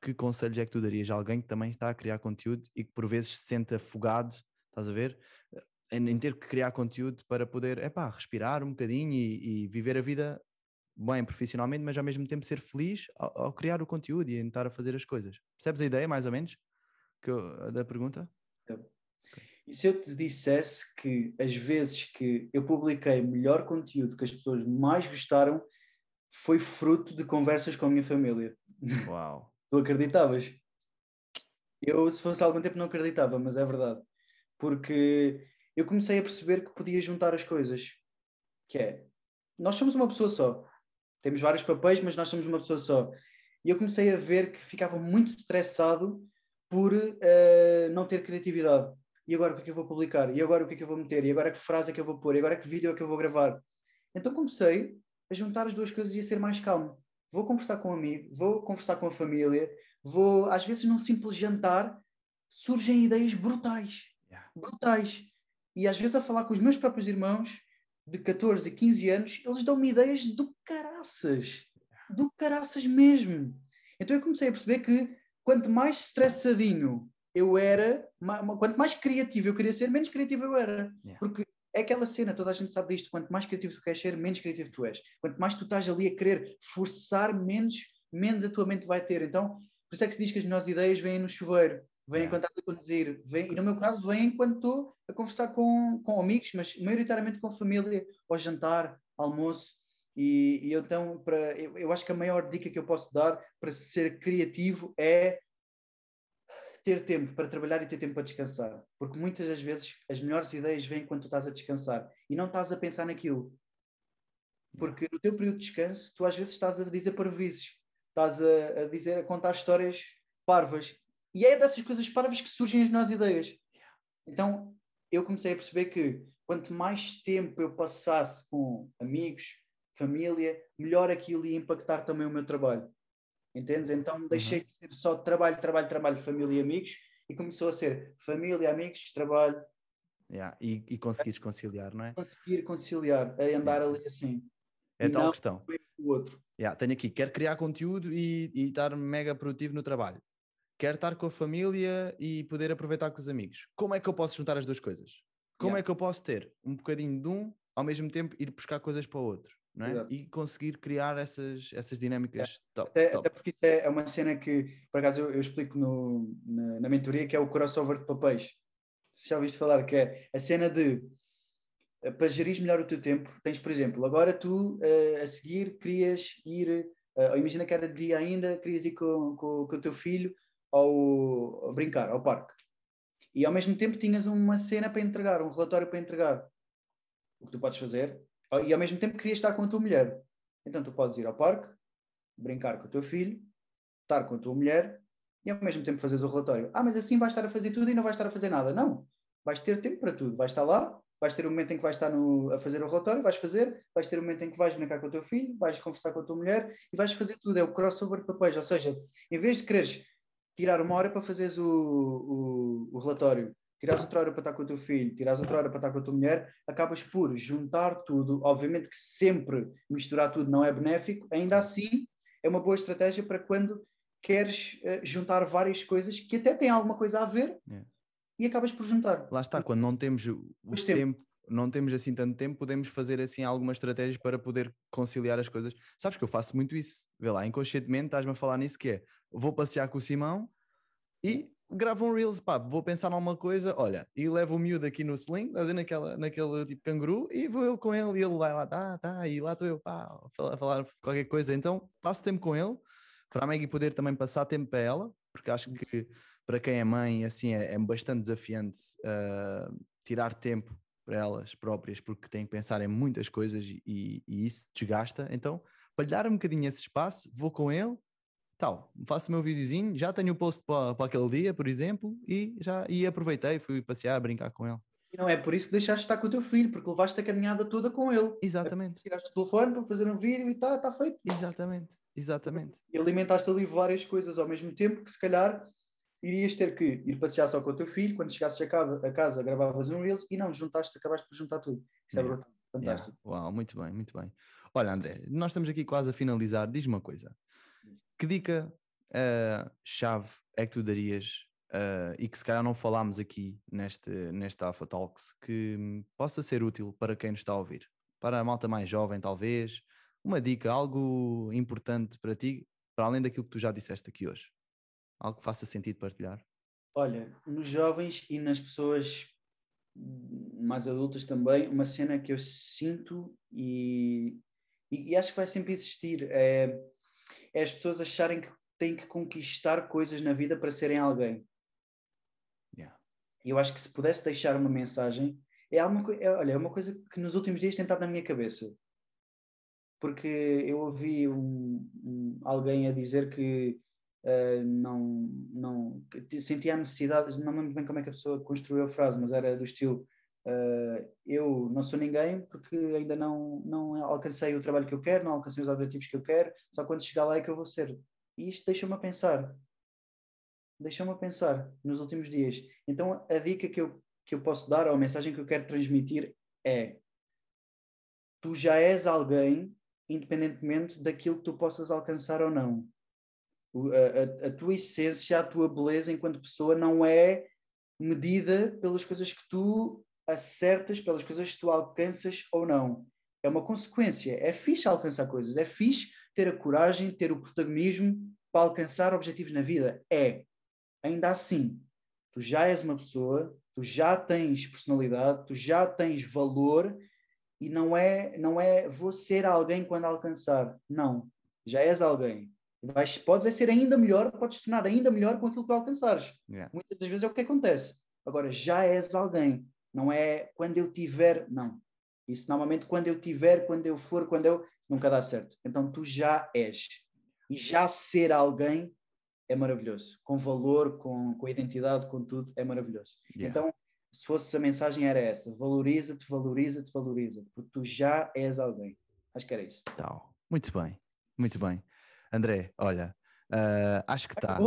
que conselhos é que tu darias a alguém que também está a criar conteúdo e que por vezes se sente afogado, estás a ver? Em, em ter que criar conteúdo para poder, epá, respirar um bocadinho e, e viver a vida bem profissionalmente, mas ao mesmo tempo ser feliz ao, ao criar o conteúdo e em estar a fazer as coisas. Percebes a ideia, mais ou menos, eu- da pergunta? E se eu te dissesse que as vezes que eu publiquei melhor conteúdo que as pessoas mais gostaram foi fruto de conversas com a minha família? Uau! [LAUGHS] Tu acreditavas? Eu, se fosse há algum tempo, não acreditava, mas é verdade. Porque eu comecei a perceber que podia juntar as coisas. Que é, nós somos uma pessoa só. Temos vários papéis, mas nós somos uma pessoa só. E eu comecei a ver que ficava muito estressado por uh, não ter criatividade. E agora o que é que eu vou publicar? E agora o que é que eu vou meter? E agora que frase é que eu vou pôr? E agora que vídeo é que eu vou gravar? Então comecei a juntar as duas coisas e a ser mais calmo. Vou conversar com um amigo, vou conversar com a família, vou, às vezes, num simples jantar, surgem ideias brutais. Yeah. Brutais. E às vezes, a falar com os meus próprios irmãos, de 14 e 15 anos, eles dão-me ideias do caraças. Do caraças mesmo. Então eu comecei a perceber que quanto mais estressadinho eu era, quanto mais criativo eu queria ser, menos criativo eu era. Yeah. Porque é aquela cena, toda a gente sabe disto. Quanto mais criativo tu queres ser, menos criativo tu és. Quanto mais tu estás ali a querer forçar, menos, menos a tua mente vai ter. Então, por isso é que se diz que as melhores ideias vêm no chuveiro, vêm yeah. quando estás a conduzir, vêm, e no meu caso, vêm quando estou a conversar com, com amigos, mas maioritariamente com família, ao jantar, almoço. E, e então, para, eu, eu acho que a maior dica que eu posso dar para ser criativo é ter tempo para trabalhar e ter tempo para descansar. Porque muitas das vezes as melhores ideias vêm quando tu estás a descansar e não estás a pensar naquilo. Porque no teu período de descanso, tu às vezes estás a dizer parvoíces, estás a, a, dizer, a contar histórias parvas. E é dessas coisas parvas que surgem as melhores ideias. Então eu comecei a perceber que quanto mais tempo eu passasse com amigos, família, melhor aquilo ia impactar também o meu trabalho. Entendes? Então deixei uhum. de ser só trabalho, trabalho, trabalho, família e amigos e começou a ser família, amigos, trabalho. Yeah. E, e conseguires conciliar, não é? Conseguir conciliar, a andar yeah. ali assim. É tal questão. O outro. Yeah, tenho aqui, quero criar conteúdo e, e estar mega produtivo no trabalho. Quero estar com a família e poder aproveitar com os amigos. Como é que eu posso juntar as duas coisas? Como yeah. é que eu posso ter um bocadinho de um, ao mesmo tempo ir buscar coisas para o outro? Não é? E conseguir criar essas, essas dinâmicas é. top, até, top. até, porque isso é, é, uma cena que, por acaso, eu, eu explico no, na, na, mentoria, que é o crossover de papéis. Se já ouviste falar, que é a cena de eh, para gerir melhor o teu tempo, tens, por exemplo, agora tu uh, a seguir querias ir, uh, imagina que era de dia ainda, querias ir com, com, com o teu filho ao, ao brincar, ao parque. E ao mesmo tempo tinhas uma cena para entregar, um relatório para entregar. O que tu podes fazer e ao mesmo tempo querias estar com a tua mulher. Então tu podes ir ao parque, brincar com o teu filho, estar com a tua mulher e ao mesmo tempo fazeres o relatório. Ah, mas assim vais estar a fazer tudo e não vais estar a fazer nada. Não. Vais ter tempo para tudo. Vais estar lá, vais ter um momento em que vais estar no, a fazer o relatório, vais fazer, vais ter um momento em que vais brincar com o teu filho, vais conversar com a tua mulher e vais fazer tudo. É o crossover de papéis. Ou seja, em vez de quereres tirar uma hora para fazeres o, o, o relatório tirares outra hora para estar com o teu filho, tirares outra hora para estar com a tua mulher, acabas por juntar tudo. Obviamente que sempre misturar tudo não é benéfico, ainda assim é uma boa estratégia para quando queres uh, juntar várias coisas que até têm alguma coisa a ver é. e acabas por juntar. Lá está, quando não temos o tempo, tempo, não temos assim tanto tempo, podemos fazer assim algumas estratégias para poder conciliar as coisas. Sabes que eu faço muito isso, vê lá, inconscientemente estás-me a falar nisso que é, vou passear com o Simão e gravo um Reels, pá, vou pensar numa coisa, olha, e levo o miúdo aqui no sling, tá naquela, naquele tipo canguru, e vou eu com ele, e ele vai lá, tá, tá, e lá estou eu, pá, a falar, a falar, qualquer coisa. Então, passo tempo com ele, para a Maggie poder também passar tempo para ela, porque acho que para quem é mãe, assim, é, é bastante desafiante uh, tirar tempo para elas próprias, porque têm que pensar em muitas coisas e, e isso desgasta. Então, para lhe dar um bocadinho esse espaço, vou com ele, tal, faço o meu videozinho, já tenho o post para, para aquele dia, por exemplo, e já e aproveitei, fui passear, brincar com ele. E não é por isso que deixaste de estar com o teu filho, porque levaste a caminhada toda com ele. Exatamente. É tiraste o telefone para fazer um vídeo e está tá feito. Exatamente, exatamente. E alimentaste ali várias coisas ao mesmo tempo que se calhar irias ter que ir passear só com o teu filho, quando chegasses a casa, a casa gravavas um Reels e não, juntaste, acabaste por juntar tudo. Isso é yeah. brutal, fantástico. Yeah. Uau, muito bem, muito bem. Olha André, nós estamos aqui quase a finalizar, diz-me uma coisa, que dica uh, chave é que tu darias uh, e que se calhar não falámos aqui neste, neste Alpha Talks que possa ser útil para quem nos está a ouvir? Para a malta mais jovem, talvez, uma dica, algo importante para ti, para além daquilo que tu já disseste aqui hoje? Algo que faça sentido partilhar? Olha, nos jovens e nas pessoas mais adultas também, uma cena que eu sinto e, e, e acho que vai sempre existir é, é as pessoas acharem que têm que conquistar coisas na vida para serem alguém. E eu acho que se pudesse deixar uma mensagem, é, alguma, é, olha, é uma coisa que nos últimos dias tem estado na minha cabeça. Porque eu ouvi um, um, alguém a dizer que uh, não, não sentia a necessidade, não lembro bem como é que a pessoa construiu a frase, mas era do estilo uh, eu não sou ninguém porque ainda não, não alcancei o trabalho que eu quero, não alcancei os objetivos que eu quero, só quando chegar lá é que eu vou ser. E isto deixa-me a pensar. Deixa-me a pensar nos últimos dias. Então a dica que eu, que eu posso dar, ou a mensagem que eu quero transmitir é tu já és alguém independentemente daquilo que tu possas alcançar ou não. A, a, a, tua essência, a tua beleza enquanto pessoa não é medida pelas coisas que tu acertas, pelas coisas que tu alcanças ou não. É uma consequência. É fixe alcançar coisas, é fixe ter a coragem, ter o protagonismo para alcançar objetivos na vida. É. Ainda assim, tu já és uma pessoa, tu já tens personalidade, tu já tens valor e não é, não é vou ser alguém quando alcançar. Não. Já és alguém. Vais, podes ser ainda melhor, podes tornar ainda melhor com aquilo que alcançares. Yeah. Muitas das vezes é o que acontece. Agora, já és alguém. Não é quando eu tiver, não. Isso normalmente quando eu tiver, quando eu for, quando eu. Nunca dá certo. Então tu já és. E já ser alguém é maravilhoso. Com valor, com, com identidade, com tudo, é maravilhoso. Yeah. Então, se fosse a mensagem era essa: valoriza-te, valoriza-te, valoriza-te, porque tu já és alguém. Acho que era isso. Tal. Muito bem, muito bem. André, olha, uh, acho que está.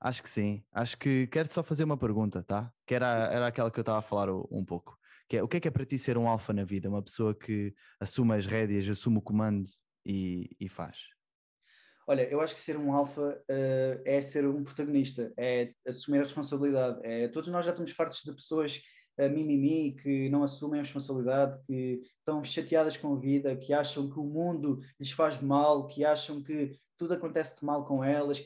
Acho que sim. Acho que quero só fazer uma pergunta, tá? Que era, era aquela que eu estava a falar um pouco. Que é, o que é que é para ti ser um alfa na vida? Uma pessoa que assume as rédeas, assume o comando e, e faz? Olha, eu acho que ser um alfa uh, é ser um protagonista, é assumir a responsabilidade. É, todos nós já estamos fartos de pessoas uh, mimimi que não assumem a responsabilidade, que estão chateadas com a vida, que acham que o mundo lhes faz mal, que acham que tudo acontece de mal com elas.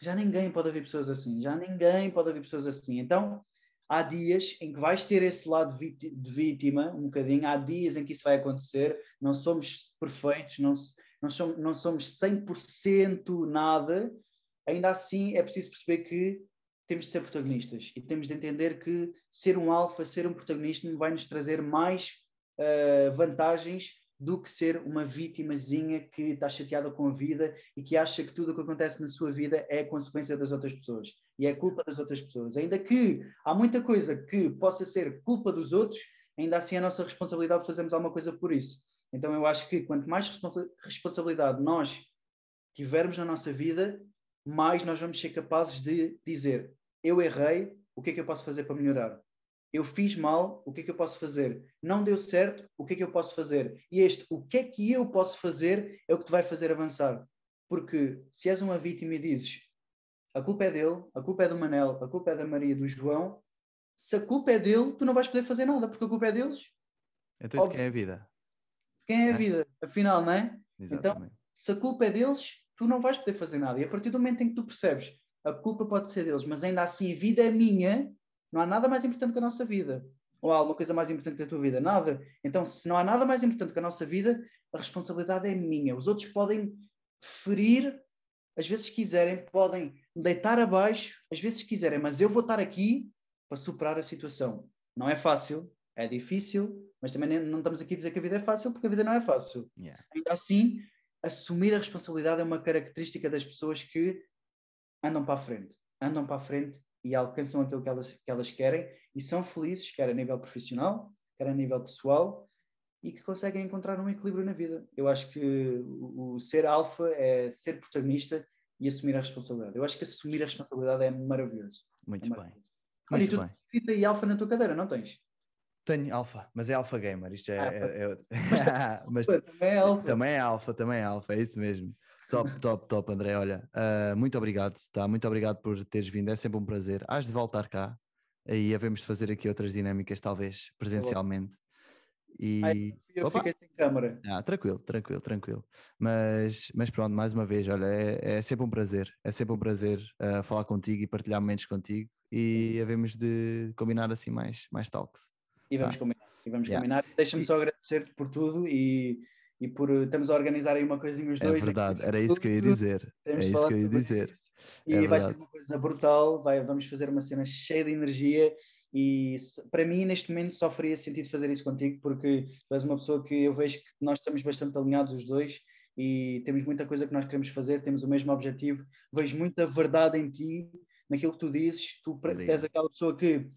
Já ninguém pode haver pessoas assim, já ninguém pode haver pessoas assim. Então, há dias em que vais ter esse lado de vítima, um bocadinho, há dias em que isso vai acontecer, não somos perfeitos, não, não somos, não somos 100% nada, ainda assim é preciso perceber que temos de ser protagonistas e temos de entender que ser um alfa, ser um protagonista vai nos trazer mais uh, vantagens do que ser uma vítimazinha que está chateada com a vida e que acha que tudo o que acontece na sua vida é consequência das outras pessoas e é culpa das outras pessoas. Ainda que há muita coisa que possa ser culpa dos outros, ainda assim é a nossa responsabilidade fazermos alguma coisa por isso. Então eu acho que quanto mais responsabilidade nós tivermos na nossa vida, mais nós vamos ser capazes de dizer: eu errei, o que é que eu posso fazer para melhorar? Eu fiz mal, o que é que eu posso fazer? Não deu certo, o que é que eu posso fazer? E este, o que é que eu posso fazer, é o que te vai fazer avançar. Porque se és uma vítima e dizes a culpa é dele, a culpa é do Manel, a culpa é da Maria, do João, se a culpa é dele, tu não vais poder fazer nada, porque a culpa é deles. Então, de quem é a vida? Quem é a é. vida, afinal, não é? Então, Exatamente. Então, se a culpa é deles, tu não vais poder fazer nada. E a partir do momento em que tu percebes a culpa pode ser deles, mas ainda assim a vida é minha, não há nada mais importante que a nossa vida. Ou há alguma coisa mais importante que a tua vida? Nada. Então, se não há nada mais importante que a nossa vida, a responsabilidade é minha. Os outros podem ferir, às vezes quiserem, podem deitar abaixo, às vezes quiserem, mas eu vou estar aqui para superar a situação. Não é fácil, é difícil, mas também não estamos aqui a dizer que a vida é fácil, porque a vida não é fácil. Yeah. Ainda assim, assumir a responsabilidade é uma característica das pessoas que andam para a frente. Andam para a frente e alcançam aquilo que elas, que elas querem e são felizes, quer a nível profissional, quer a nível pessoal, e que conseguem encontrar um equilíbrio na vida. Eu acho que o, o ser alfa é ser protagonista e assumir a responsabilidade. Eu acho que assumir a responsabilidade é maravilhoso. Muito é maravilhoso. bem. Olha, Muito e tu bem. e alfa na tua cadeira, não tens? Tenho alfa, mas é alfa gamer. Isto é. Ah, é, é... [LAUGHS] mas também é alfa. Também é alfa, também é alfa, é isso mesmo. Top, top, top, André. Olha, uh, muito obrigado, tá? Muito obrigado por teres vindo, é sempre um prazer. Hás de voltar cá, aí havemos de fazer aqui outras dinâmicas, talvez presencialmente. E... Ai, eu Opa! fiquei sem câmara. Ah, tranquilo, tranquilo, tranquilo. Mas, mas pronto, mais uma vez, olha, é, é sempre um prazer, é sempre um prazer uh, falar contigo e partilhar momentos contigo e havemos de combinar assim mais, mais talks. E vamos tá? combinar, e vamos yeah. combinar. Deixa-me só agradecer-te por tudo e e por estamos a organizar aí uma coisinha os é dois. É verdade, era isso que eu ia dizer. É isso que eu ia dizer. E é vai ser uma coisa brutal, vai, vamos fazer uma cena cheia de energia e para mim neste momento só faria sentido fazer isso contigo porque tu és uma pessoa que eu vejo que nós estamos bastante alinhados os dois e temos muita coisa que nós queremos fazer, temos o mesmo objetivo, vejo muita verdade em ti, naquilo que tu dizes, tu Obrigado. és aquela pessoa que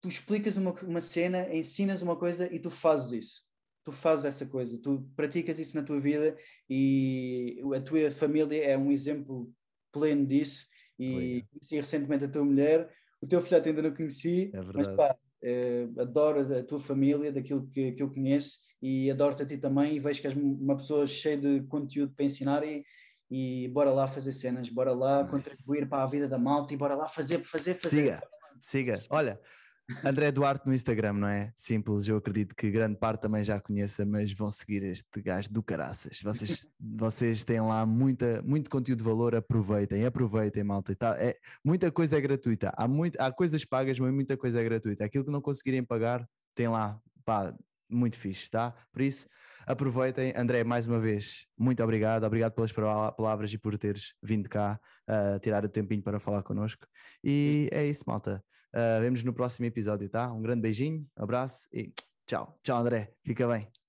tu explicas uma, uma cena, ensinas uma coisa e tu fazes isso. Tu fazes essa coisa, tu praticas isso na tua vida e a tua família é um exemplo pleno disso. E conheci recentemente a tua mulher, o teu filhote ainda não conheci, é mas pá, eh, adoro a tua família, daquilo que, que eu conheço e adoro-te a ti também e vejo que és uma pessoa cheia de conteúdo para ensinar e, e bora lá fazer cenas, bora lá nice. contribuir para a vida da malta e bora lá fazer, fazer, fazer. Siga, siga. Olha, André Duarte no Instagram, não é? Simples, eu acredito que grande parte também já conheça, mas vão seguir este gajo do caraças. Vocês, [LAUGHS] vocês têm lá muita, muito conteúdo de valor, aproveitem, aproveitem, malta. Tá, é, muita coisa é gratuita, há, muito, há coisas pagas, mas muita coisa é gratuita. Aquilo que não conseguirem pagar, tem lá, pá, muito fixe, tá? Por isso, aproveitem. André, mais uma vez, muito obrigado. Obrigado pelas palavras e por teres vindo cá uh, tirar o tempinho para falar connosco. E é isso, malta. Uh, vemos no próximo episódio, tá? Um grande beijinho, abraço e tchau. Tchau, André. Fica bem.